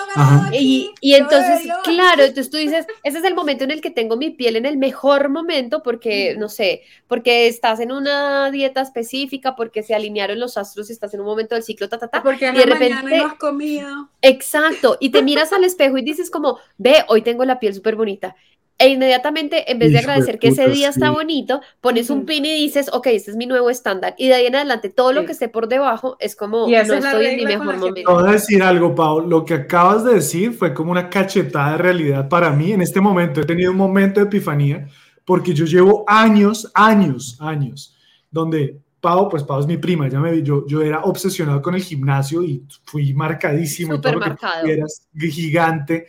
Y, y, entonces, claro, entonces tú dices, ese es el momento en el que tengo mi piel en el mejor momento porque, no sé, porque estás en una dieta específica, porque se alinearon los astros y estás en un momento del ciclo, ta, ta, ta. Porque y de repente... no has comido. Exacto, y te miras al espejo y dices como, ve, hoy tengo la piel súper bonita e inmediatamente, en vez de agradecer que ese día está bonito, pones un pin y dices, ok, este es mi nuevo estándar. Y de ahí en adelante, todo lo Sí. que esté por debajo es como, no estoy en mi mejor momento. Voy a decir algo, Pau. Lo que acabas de decir fue como una cachetada de realidad para mí. En este momento he tenido un momento de epifanía porque yo llevo años, años, años, donde Pau, pues Pau es mi prima, ya me vi, yo, yo era obsesionado con el gimnasio y fui marcadísimo. que Supermarcado. quieras, gigante.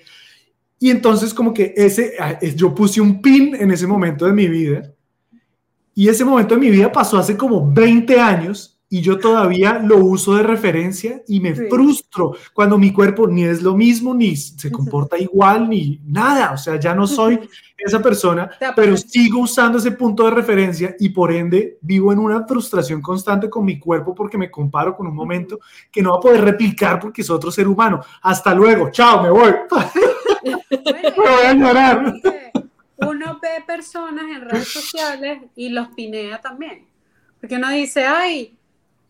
Y entonces como que ese, ah, yo puse un pin en ese momento de mi vida y ese momento de mi vida pasó hace como 20 años y yo todavía lo uso de referencia y me Sí. frustro cuando mi cuerpo ni es lo mismo, ni se comporta igual, ni nada. O sea, ya no soy esa persona, pero sigo usando ese punto de referencia y por ende vivo en una frustración constante con mi cuerpo porque me comparo con un momento que no va a poder replicar porque es otro ser humano. Hasta luego, chao, me voy. Bueno, Me voy a llorar. es que Uno ve personas en redes sociales y los pinea también. Porque uno dice, ay,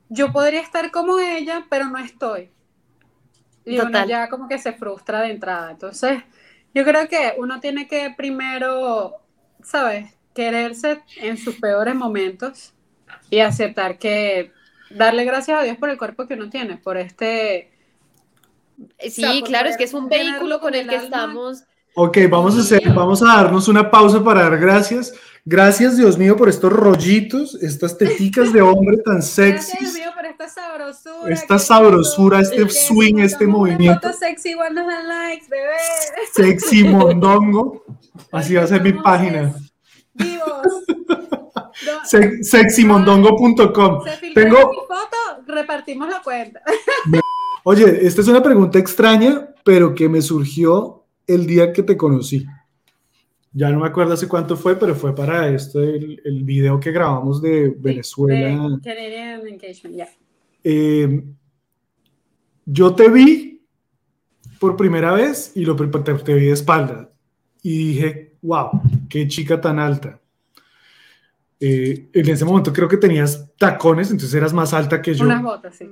yo podría estar como ella, pero no estoy. Y uno Total. ya como que se frustra de entrada. Entonces, yo creo que uno tiene que primero, ¿sabes? Quererse en sus peores momentos y aceptar que darle gracias a Dios por el cuerpo que uno tiene, por este Sí, sea, claro, es que es un vehículo con el el que alma. estamos. Ok, vamos a hacer, vamos a darnos una pausa para dar gracias. Gracias, Dios mío, por estos rollitos, estas teticas de hombre tan Gracias, sexys. Dios mío, por esta sabrosura. Esta sabrosura, este que swing, este movimiento. foto sexy, igual nos dan likes, bebé. Sexy mondongo. Así va a ser mi página. Vivos. Se- Sexymondongo.com. Tengo, mi foto, repartimos la cuenta. Oye, esta es una pregunta extraña, pero que me surgió el día que te conocí. Ya no me acuerdo hace cuánto fue, pero fue para esto, el, el video que grabamos de Venezuela. De Canadian Engagement, ya. Eh, yo te vi por primera vez y lo, te, te vi de espalda y dije, wow, qué chica tan alta. Eh, en ese momento creo que tenías tacones, entonces eras más alta que yo. Unas botas, sí.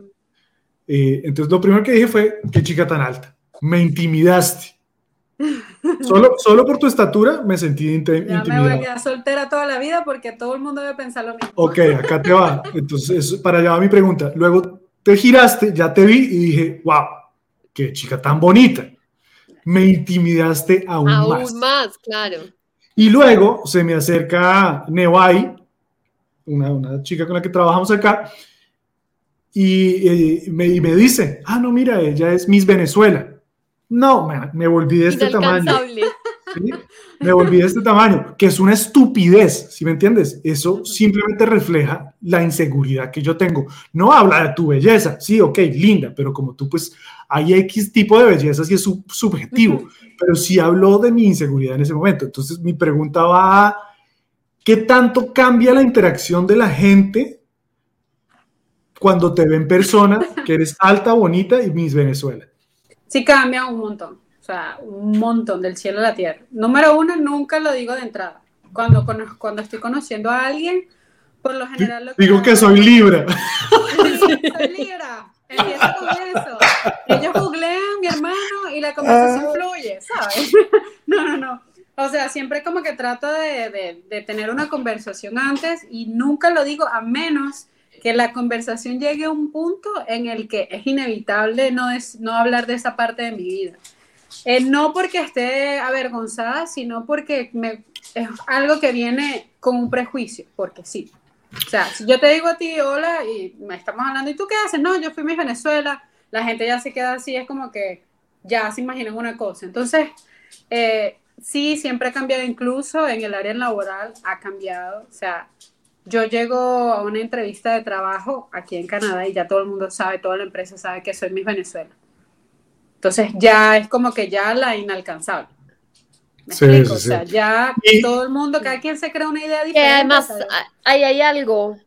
Eh, entonces lo primero que dije fue, qué chica tan alta. Me intimidaste. Solo, solo por tu estatura me sentí inte- Ya me voy a intimidado. quedar soltera toda la vida porque todo el mundo debe pensar lo mismo. Ok, acá te va. Entonces, para allá va mi pregunta. Luego te giraste, ya te vi y dije, wow, qué chica tan bonita. Me intimidaste aún, Aún más. más, claro. Y luego se me acerca Nevai, una, una chica con la que trabajamos acá, y, eh, me, y me dice, ah, no, mira, ella es Miss Venezuela. No, me, me volví de este tamaño. ¿sí? Me volví de este tamaño, que es una estupidez, ¿sí me entiendes? Eso simplemente refleja la inseguridad que yo tengo. No habla de tu belleza, sí, ok, linda, pero como tú, pues hay X tipo de belleza y es sub- subjetivo, pero sí habló de mi inseguridad en ese momento. Entonces mi pregunta va a, ¿qué tanto cambia la interacción de la gente cuando te ve en persona, que eres alta, bonita y Miss Venezuela? Sí cambia un montón, o sea, un montón del cielo a la tierra. Número uno, nunca lo digo de entrada. Cuando, cuando estoy conociendo a alguien, por lo general lo Digo que soy Libra. Sí, soy Libra. Empieza con eso. Ellos googlean mi hermano y la conversación fluye, ¿sabes? No, no, no. O sea, siempre como que trato de, de- de tener una conversación antes y nunca lo digo a menos que la conversación llegue a un punto en el que es inevitable no, es, no hablar de esa parte de mi vida. Eh, no porque esté avergonzada, sino porque me, es algo que viene con un prejuicio, porque sí. O sea, si yo te digo a ti, hola, y me estamos hablando, ¿y tú qué haces? No, yo fui a Miss Venezuela, la gente ya se queda así, es como que ya se imaginan una cosa. Entonces, eh, sí, siempre ha cambiado, incluso en el área laboral ha cambiado. O sea, yo llego a una entrevista de trabajo aquí en Canadá y ya todo el mundo sabe, toda la empresa sabe que soy Miss Venezuela. Entonces ya es como que ya la inalcanzable. ¿Me Sí, explico? sí, O sea, sí. ya Y- todo el mundo, cada quien se crea una idea Que diferente. además, ¿sabes? a- ahí hay algo.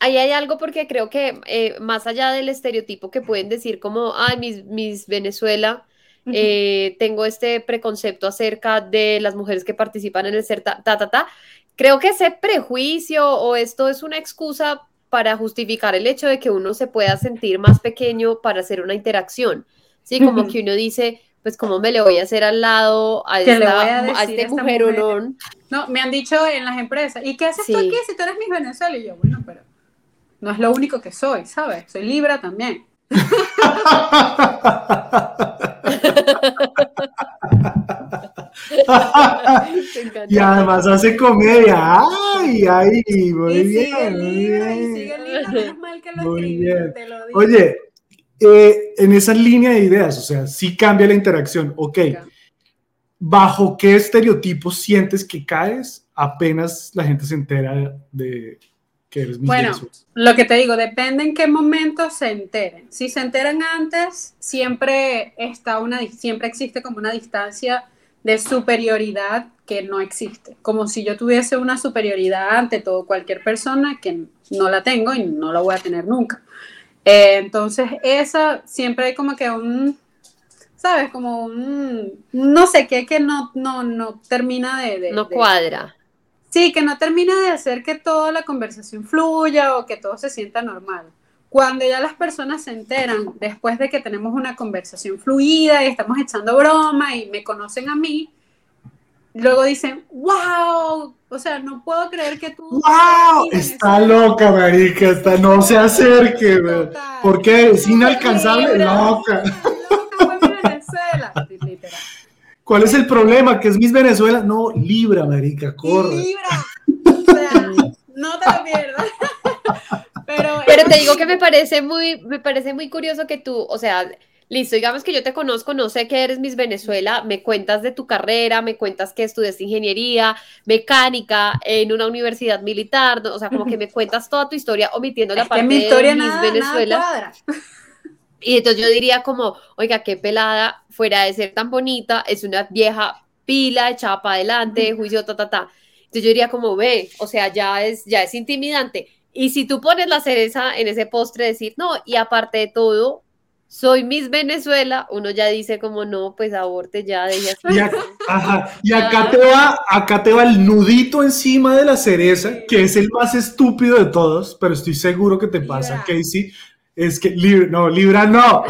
Ahí hay algo porque creo que eh, más allá del estereotipo que pueden decir como, ay, mis, mis Venezuela, eh, tengo este preconcepto acerca de las mujeres que participan en el ser ta, ta, ta, ta. Creo que ese prejuicio o esto es una excusa para justificar el hecho de que uno se pueda sentir más pequeño para hacer una interacción. Sí, como que uno dice, pues cómo me le voy a hacer al lado a, ¿Qué le esta, voy a a este a esta mujer? No, me han dicho en las empresas, ¿y qué haces tú Sí. aquí si tú eres mi Venezuela? Y yo, bueno, pero no es lo único que soy, ¿sabes? Soy Libra también. Y además hace comedia. ¡Ay, ay! Muy y bien. sigue muy Libra, y bien. sigue Libra, menos mal que lo Muy escribí, bien. te lo digo. Oye, eh, en esa línea de ideas, o sea, sí cambia la interacción. Ok, ¿bajo qué estereotipos sientes que caes apenas la gente se entera de que eres Bueno, lo que te digo, depende en qué momento se enteren. Si se enteran antes, siempre está una, siempre existe como una distancia de superioridad que no existe. Como si yo tuviese una superioridad ante todo cualquier persona que no la tengo y no la voy a tener nunca. Eh, entonces, esa siempre hay como que un, ¿sabes? Como un, no sé qué, que no, no, no termina de... de- No de- cuadra. Sí, que no termina de hacer que toda la conversación fluya o que todo se sienta normal. Cuando ya las personas se enteran, después de que tenemos una conversación fluida y estamos echando broma y me conocen a mí, luego dicen, wow, o sea, no puedo creer que tú... ¡Wow! Está loca, marica. Está, no se acerque. güey. Total. ¿Por qué? Es inalcanzable. Loca. ¿Cuál es el problema? ¿Que es Miss Venezuela? No, Libra, marica, corre. Libra. O sea, no te lo pierdas. Pero, Pero te digo que me parece muy, me parece muy curioso que tú, o sea, listo, digamos que yo te conozco, no sé que eres Miss Venezuela, me cuentas de tu carrera, me cuentas que estudiaste ingeniería, mecánica en una universidad militar, ¿no? o sea, como que me cuentas toda tu historia omitiendo la es que parte mi historia de Miss nada, Venezuela. nada. Y entonces yo diría como, oiga, qué pelada, fuera de ser tan bonita, es una vieja pila echada para adelante, juicio, ta, ta, ta. Entonces yo diría como, ve, o sea, ya es, ya es intimidante. Y si tú pones la cereza en ese postre, decir, no, y aparte de todo, soy Miss Venezuela, uno ya dice como, no, pues aborte ya, así. Y, ac- ajá, y acá, te va, acá te va el nudito encima de la cereza, que es el más estúpido de todos, pero estoy seguro que te pasa, Libra. Casey. Es que, Libra, no, Libra no.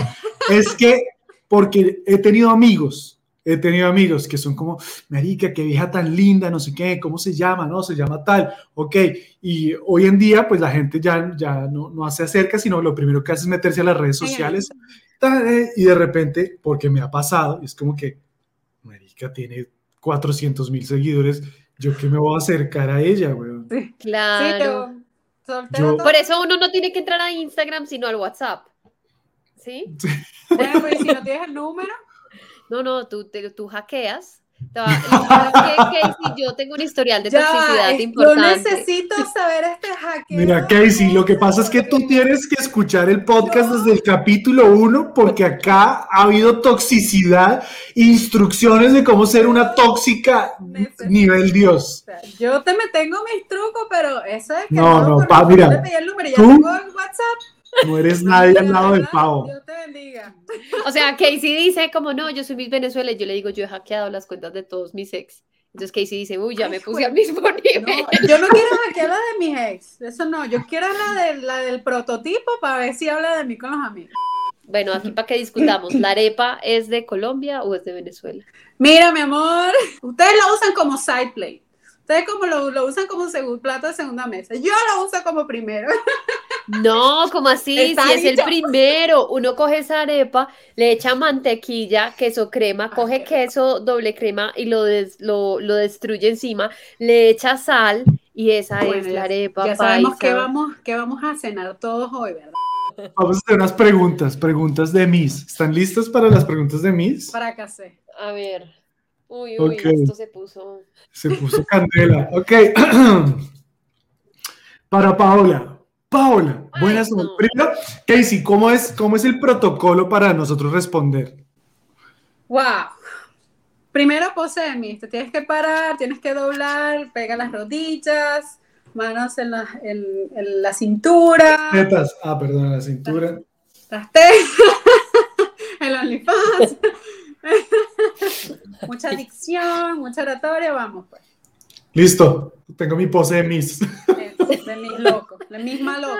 Es que, porque he tenido amigos, he tenido amigos que son como, Marica, qué vieja tan linda, no sé qué, ¿cómo se llama? No, se llama tal, ok. Y hoy en día, pues la gente ya, ya no, no se acerca, sino lo primero que hace es meterse a las redes sociales eh, y de repente, porque me ha pasado, es como que, Marica tiene 400 mil seguidores, ¿yo qué me voy a acercar a ella, weón? Sí, Claro. Yo- Por eso uno no tiene que entrar a Instagram, sino al WhatsApp. ¿Sí? Bueno, pero ¿y si no tienes el número? No, no, tú, te- tú hackeas. Te va- que Casey, yo tengo un historial de Ya, toxicidad es- yo importante. necesito saber este hackeo. Mira, Casey, lo que pasa es que tú tienes que escuchar el podcast desde el capítulo 1 porque acá ha habido toxicidad, instrucciones de cómo ser una tóxica nivel Dios. O sea, yo te me tengo mis trucos, pero eso es que No, no, conozco, pa, yo mira, te pedí el número ya tú- tengo el WhatsApp. No eres nadie al De lado del verdad, pavo. Dios te bendiga. O sea, Casey dice como no, yo soy Miss Venezuela y yo le digo, yo he hackeado las cuentas de todos mis ex. Entonces Casey dice, uy, ya me puse al mismo nivel. No, yo no quiero hackear la de mis ex, eso no, yo quiero la, de, la del prototipo para ver si habla de mí con los amigos. Bueno, aquí para que discutamos, ¿la arepa es de Colombia o es de Venezuela? Mira, mi amor, ustedes lo usan como side play. Ustedes como lo, lo usan como segundo plato de segunda mesa. Yo lo uso como primero. No, como así? Está si es el primero, uno coge esa arepa, le echa mantequilla, queso crema, coge queso doble crema y lo, des- lo, lo destruye encima, le echa sal y esa Bueno, es la arepa ya sabemos qué vamos, qué vamos a cenar todos hoy, ¿verdad? Vamos a hacer unas preguntas, preguntas de Miss. ¿Están listos para las preguntas de Miss? Para casé. A ver. Uy, uy, Ok. esto se puso. Se puso candela. Ok. Para Paola. Paola, Ay, buenas no. noches. Primero, Casey, ¿cómo es, ¿cómo es el protocolo para nosotros responder? Wow. Primero pose de mí. Te tienes que parar, tienes que doblar, pega las rodillas, manos en la, en, en la cintura, Tetas. Ah, perdón, la cintura. las tetas, el OnlyFans. mucha dicción, mucha oratoria, vamos pues. Listo. Tengo mi pose de Miss. De, de mis locos, la misma loca.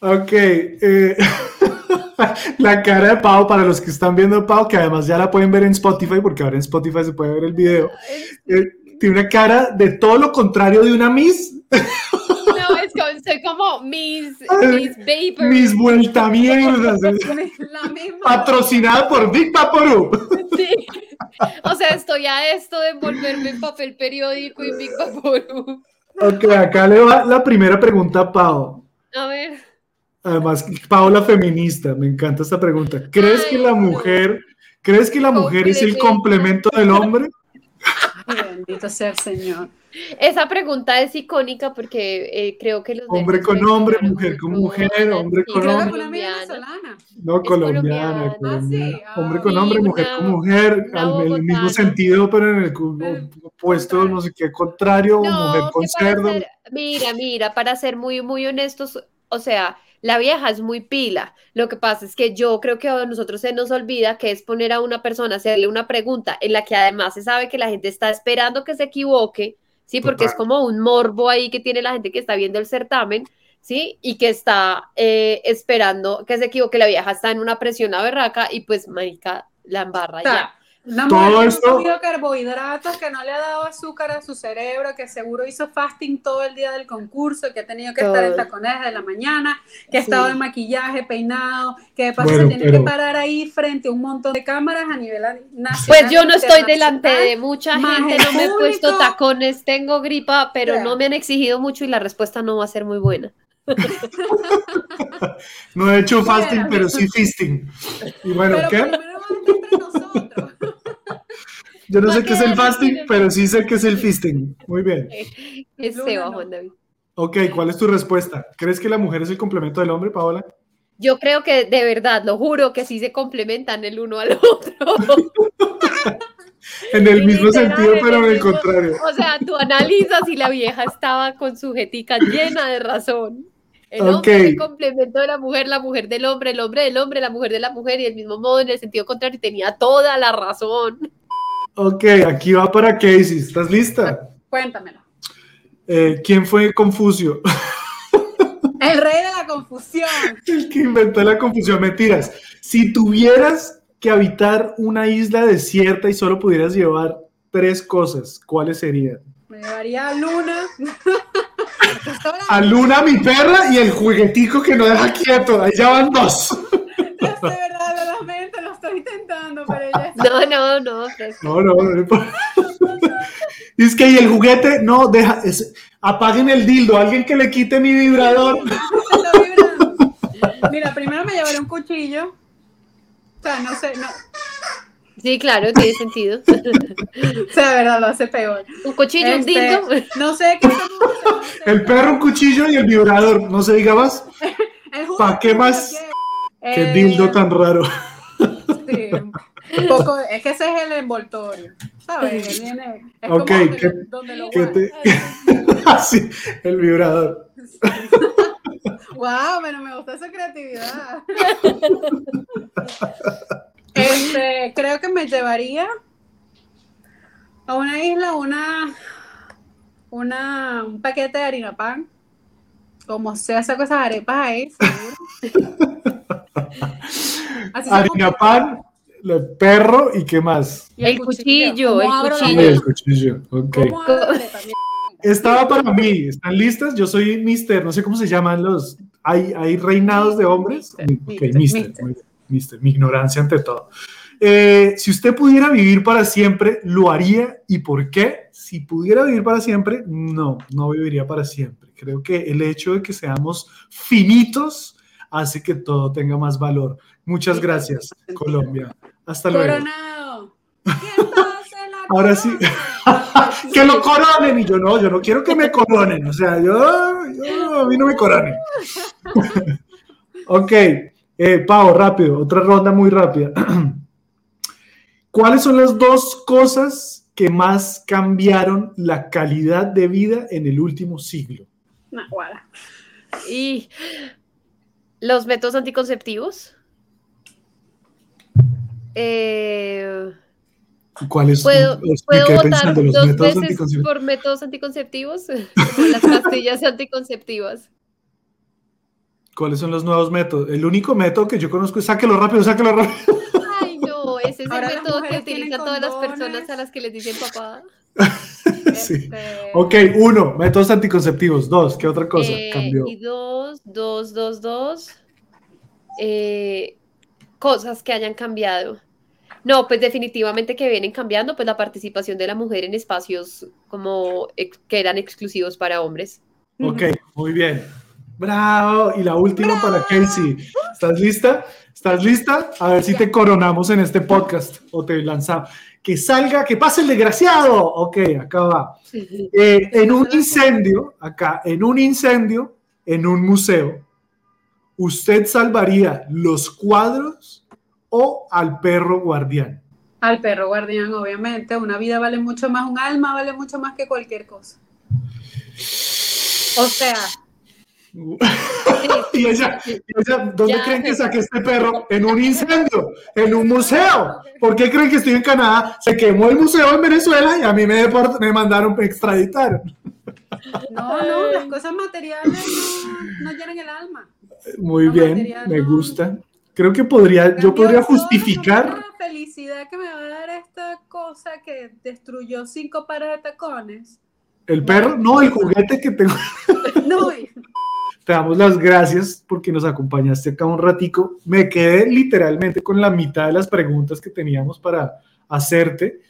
Ok. eh, La cara de Pau, para los que están viendo Pau, que además ya la pueden ver en Spotify, porque ahora en Spotify se puede ver el video, eh, tiene una cara de todo lo contrario de una Miss. No, es como, soy como Miss, Miss Vapor. Miss Vuelta misma. Patrocinada por Big Vaporub. Sí. O sea, estoy a esto de envolverme en papel periódico y Big Vaporub. Ok, acá le va la primera pregunta a Pau. A ver. Además, Paola feminista, me encanta esta pregunta. ¿Crees Ay, que la no. mujer, crees que la mujer es el complemento del hombre? Bendito sea el Señor. Esa pregunta es icónica porque eh, creo que los Hombre con hombre, mujer con mujer, hombre con hombre. colombiana. No, colombiana, colombiana. colombiana. Ah, sí. Hombre con hombre, mujer con mujer, al el mismo sentido, pero en el opuesto, no sé qué, contrario, mujer con cerdo. ser, mira, mira, para ser muy, muy honestos, o sea, la vieja es muy pila. Lo que pasa es que yo creo que a nosotros se nos olvida que es poner a una persona, hacerle una pregunta en la que además se sabe que la gente está esperando que se equivoque, ¿sí? Porque es como un morbo ahí que tiene la gente que está viendo el certamen, ¿sí? Y que está eh, esperando que se equivoque. La vieja está en una presión a berraca y pues, marica, la embarra ya. Una Todo mujer que esto- no ha comido carbohidratos, que no le ha dado azúcar a su cerebro, que seguro hizo fasting todo el día del concurso, que ha tenido que estar en tacones de la mañana, que ha Sí. estado en maquillaje, peinado, que de paso Bueno, se tiene pero- que parar ahí frente a un montón de cámaras a nivel nacional. Pues yo no estoy delante de mucha gente, no me he puesto tacones, tengo gripa, pero no me han exigido mucho y la respuesta no va a ser muy buena. No he hecho fasting, pero sí fisting. Y bueno, Pero ¿qué? primero vamos entre nosotros. Yo no sé ¿Para qué es el fasting, pero sí sé qué es el fisting. Muy bien. Es Seba. Juan David. Ok, ¿cuál es tu respuesta? ¿Crees que la mujer es el complemento del hombre, Paola? Yo creo que de verdad, lo juro, que sí se complementan el uno al otro. En el Sí, mismo literal, sentido, en pero en el el mismo- contrario. O sea, tú analizas y la vieja estaba con su jetica llena de razón. El hombre es el complemento de la mujer, la mujer del hombre, el hombre del hombre, la mujer de la mujer, y del mismo modo en el sentido contrario, tenía toda la razón. Ok, aquí va para Casey. ¿Estás lista? Cuéntamelo. Eh, ¿Quién fue Confucio? El rey de la confusión. El que inventó la confusión. Mentiras. Si tuvieras que habitar una isla desierta y solo pudieras llevar tres cosas, ¿cuáles serían? Me llevaría a Luna. A Luna, mi perra, y el juguetico que no deja quieto. Ahí ya van dos. No sé, verdad, lo lamento, lo estoy intentando, pero ya No, no, no. pues, No, no, no. importa. Es que y el juguete, no, deja, es- apaguen el dildo, alguien que le quite mi vibrador. Mira, primero me llevaré un cuchillo. O sea, no sé, no. Sí, claro, tiene sentido. O sea, de verdad, lo hace peor. Un cuchillo, un Este, dildo. No sé qué estamos haciendo, no sé. El perro, un cuchillo y el vibrador. No se diga más. El jugo ¿pa' qué que más? quiero. Qué Eh, dildo tan raro. Sí, un poco, es que ese es el envoltorio, ¿sabes? Viene, es como donde, ¿qué- lo- donde lo ¿Qué guardan. te... Así, el vibrador. Wow, pero me gusta esa creatividad. Este, creo que me llevaría a una isla una, una un paquete de harina pan. Como sea, saco esas arepas ahí, seguro. Harina pan, el perro y qué más. Y El cuchillo, ¿Cómo el cuchillo. El cuchillo. Ok. ¿Cómo abro la arepa? Mira, Estaba para mí. ¿Están listas? Yo soy mister. No sé cómo se llaman los. ¿Hay, hay reinados de hombres? Mister, Ok, mister, mister. Mi ignorancia ante todo. Eh, si usted pudiera vivir para siempre, ¿lo haría? ¿Y por qué? Si pudiera vivir para siempre, no, no viviría para siempre. Creo que el hecho de que seamos finitos hace que todo tenga más valor. Muchas gracias. Colombia. Hasta luego. Coronado. ¿Quién pase la Ahora sí. que lo coronen y yo no, yo no quiero que me coronen, o sea, yo, yo a mí no me coronen. ok, eh, Pau, rápido, otra ronda muy rápida. ¿Cuáles son las dos cosas que más cambiaron la calidad de vida en el último siglo? Nah, guara. Y los métodos anticonceptivos. Eh, ¿Cuáles? ¿Puedo, Los- me ¿puedo quedé votar los dos métodos veces por métodos anticonceptivos? Como las pastillas anticonceptivas. ¿Cuáles son los nuevos métodos? El único método que yo conozco es sáquelo rápido, sáquelo rápido. Ay, no, ese es el Ahora las método que utilizan todas las personas a las que les dicen papá. Sí. Este, Ok, uno, métodos anticonceptivos. Dos, ¿qué otra cosa Eh, cambió? Y dos, dos, dos, dos. eh, cosas que hayan cambiado. No, pues definitivamente que vienen cambiando, pues la participación de la mujer en espacios como ex- que eran exclusivos para hombres. Ok, muy bien. Bravo. Y la última para Casey. ¿Estás lista? ¿Estás lista? A ver si te coronamos en este podcast o te lanzamos. Que salga, que pase el desgraciado. Ok, acá va. Eh, en un incendio, acá, en un incendio, en un museo, ¿usted salvaría los cuadros o al perro guardián? Al perro guardián, obviamente. Una vida vale mucho más, un alma vale mucho más que cualquier cosa. O sea, Y ella, y ella, ¿dónde Ya. creen que saqué este perro? En un incendio, en un museo. ¿Por qué creen que estoy en Canadá? Se quemó el museo en Venezuela y a mí me, me mandaron extraditar. no, no, las cosas materiales no, no llenan el alma. Muy bien, material me no. gusta. Creo que podría, yo podría justificar La felicidad que me va a dar esta cosa que destruyó cinco pares de tacones. el perro, no, el juguete que tengo. No, Te damos las gracias porque nos acompañaste acá un ratico. Me quedé literalmente con la mitad de las preguntas que teníamos para hacerte,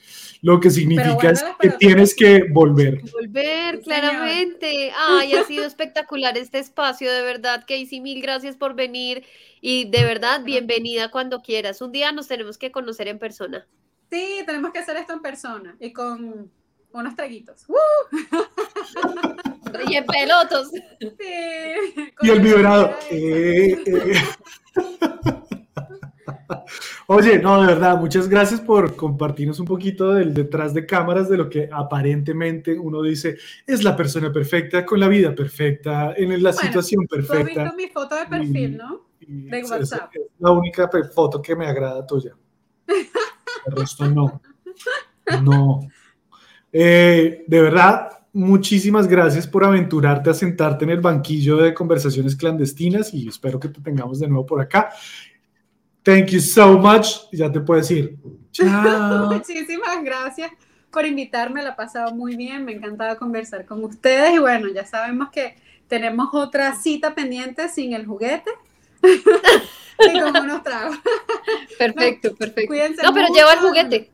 lo que significa bueno, es que tienes que volver. Volver, Sí, señor. claramente. Ay, ha sido espectacular este espacio, de verdad, Casey, mil gracias por venir y de verdad, bienvenida cuando quieras. Un día nos tenemos que conocer en persona. sí, tenemos que hacer esto en persona y con unos traguitos. ¡Uh! Y en pelotos. Sí, Y el vibrado. eh, eh. Oye, no, de verdad, muchas gracias por compartirnos un poquito del detrás de cámaras de lo que aparentemente uno dice es la persona perfecta, con la vida perfecta, en la Bueno, situación Tú has perfecta. visto mi foto de perfil, ¿no? Y de es- WhatsApp. Es la única foto que me agrada tuya. El resto no. No. Eh, de verdad, muchísimas gracias por aventurarte a sentarte en el banquillo de conversaciones clandestinas y espero que te tengamos de nuevo por acá. Thank you so much. Ya te puedes ir. Chao. Muchísimas gracias por invitarme, la he pasado muy bien, me encantaba conversar con ustedes y bueno, ya sabemos que tenemos otra cita pendiente sin el juguete y con unos tragos. Perfecto, perfecto. Cuídense No, pero mucho. lleva el juguete.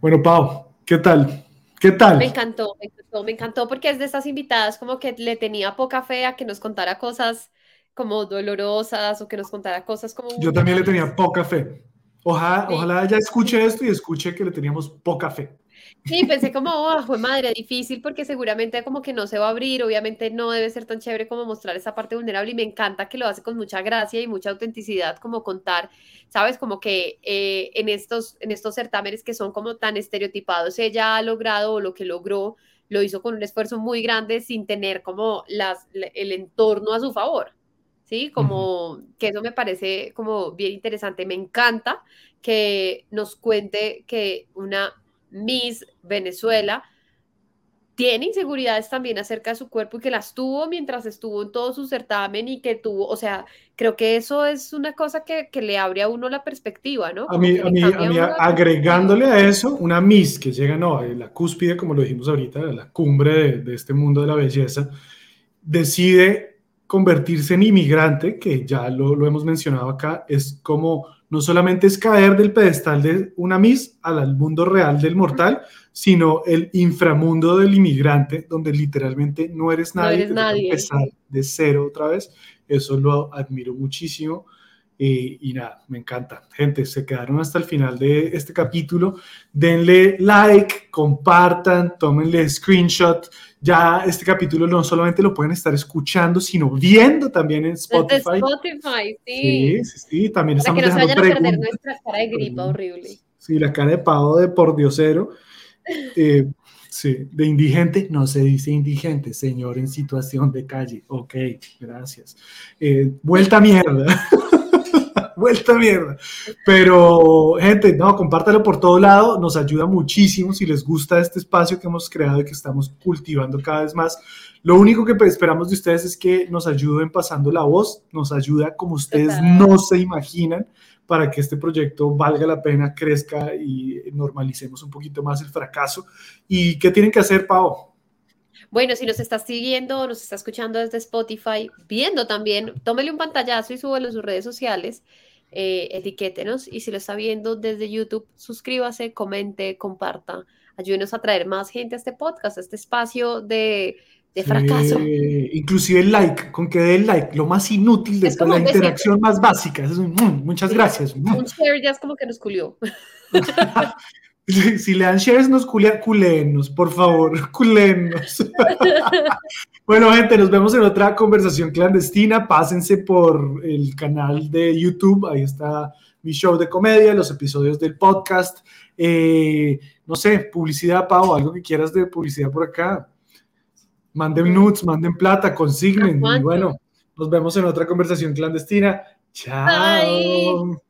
Bueno, Pau, ¿qué tal? ¿Qué tal? Me encantó, me encantó, me encantó porque es de esas invitadas como que le tenía poca fe a que nos contara cosas como dolorosas o que nos contara cosas como... Yo también le tenía poca fe. Ojalá, Sí. ojalá ella escuche esto y escuche que le teníamos poca fe. Sí, pensé como, oh, fue madre, difícil porque seguramente como que no se va a abrir, obviamente no debe ser tan chévere como mostrar esa parte vulnerable y me encanta que lo hace con mucha gracia y mucha autenticidad, como contar, ¿sabes? Como que eh, en, estos, en estos certámenes que son como tan estereotipados, ella ha logrado o lo que logró, lo hizo con un esfuerzo muy grande sin tener como las, la- el entorno a su favor, ¿sí? Como que eso me parece como bien interesante, me encanta que nos cuente que una Miss Venezuela tiene inseguridades también acerca de su cuerpo y que las tuvo mientras estuvo en todo su certamen y que tuvo, o sea, creo que eso es una cosa que, que le abre a uno la perspectiva, ¿no? A mí, a mí, a mí, agregándole a eso una Miss que llega, no, a la cúspide, como lo dijimos ahorita, a la cumbre de, de este mundo de la belleza, decide convertirse en inmigrante, que ya lo, lo hemos mencionado acá, es como no solamente es caer del pedestal de una Miss al, mundo real del mortal, sino el inframundo del inmigrante, donde literalmente no eres No nadie, eres te toca nadie. empezar de cero otra vez. Eso lo admiro muchísimo. Eh, y nada, me encanta. Gente, se quedaron hasta el final de este capítulo. Denle like, compartan, tómenle screenshot. Ya este capítulo no solamente lo pueden estar escuchando, sino viendo también en Desde Spotify. Spotify, sí. Sí, sí, sí. También Para estamos que no se dejando vayan a perder nuestra cara de gripa horrible. Sí, la cara de pavo de por diosero. Eh, sí, de indigente, no se dice indigente, señor en situación de calle. Ok, gracias. Eh, vuelta a mierda. vuelta mierda. Pero, gente, no, compártalo por todo lado, nos ayuda muchísimo si les gusta este espacio que hemos creado y que estamos cultivando cada vez más. Lo único que esperamos de ustedes es que nos ayuden pasando la voz, nos ayuda como ustedes no se imaginan para que este proyecto valga la pena, crezca y normalicemos un poquito más el fracaso. ¿Y qué tienen que hacer, Pau? Bueno, si nos está siguiendo, nos está escuchando desde Spotify, viendo también, tómele un pantallazo y súbelo en sus redes sociales, eh, etiquétenos. Y si lo está viendo desde YouTube, suscríbase, comente, comparta. Ayúdenos a traer más gente a este podcast, a este espacio de de fracaso. inclusive el like, con que dé el like, lo más inútil de la interacción más básica. Mm, muchas gracias. Mm. Un share ya es como que nos culió. si le dan shares, nos culian, culenos, por favor, culenos. bueno, gente, nos vemos en otra conversación clandestina. Pásense por el canal de YouTube, ahí está mi show de comedia, los episodios del podcast. Eh, no sé, publicidad, Pau, algo que quieras de publicidad por acá. Manden nudes, manden plata, consignen. Y bueno, nos vemos en otra conversación clandestina. Chao.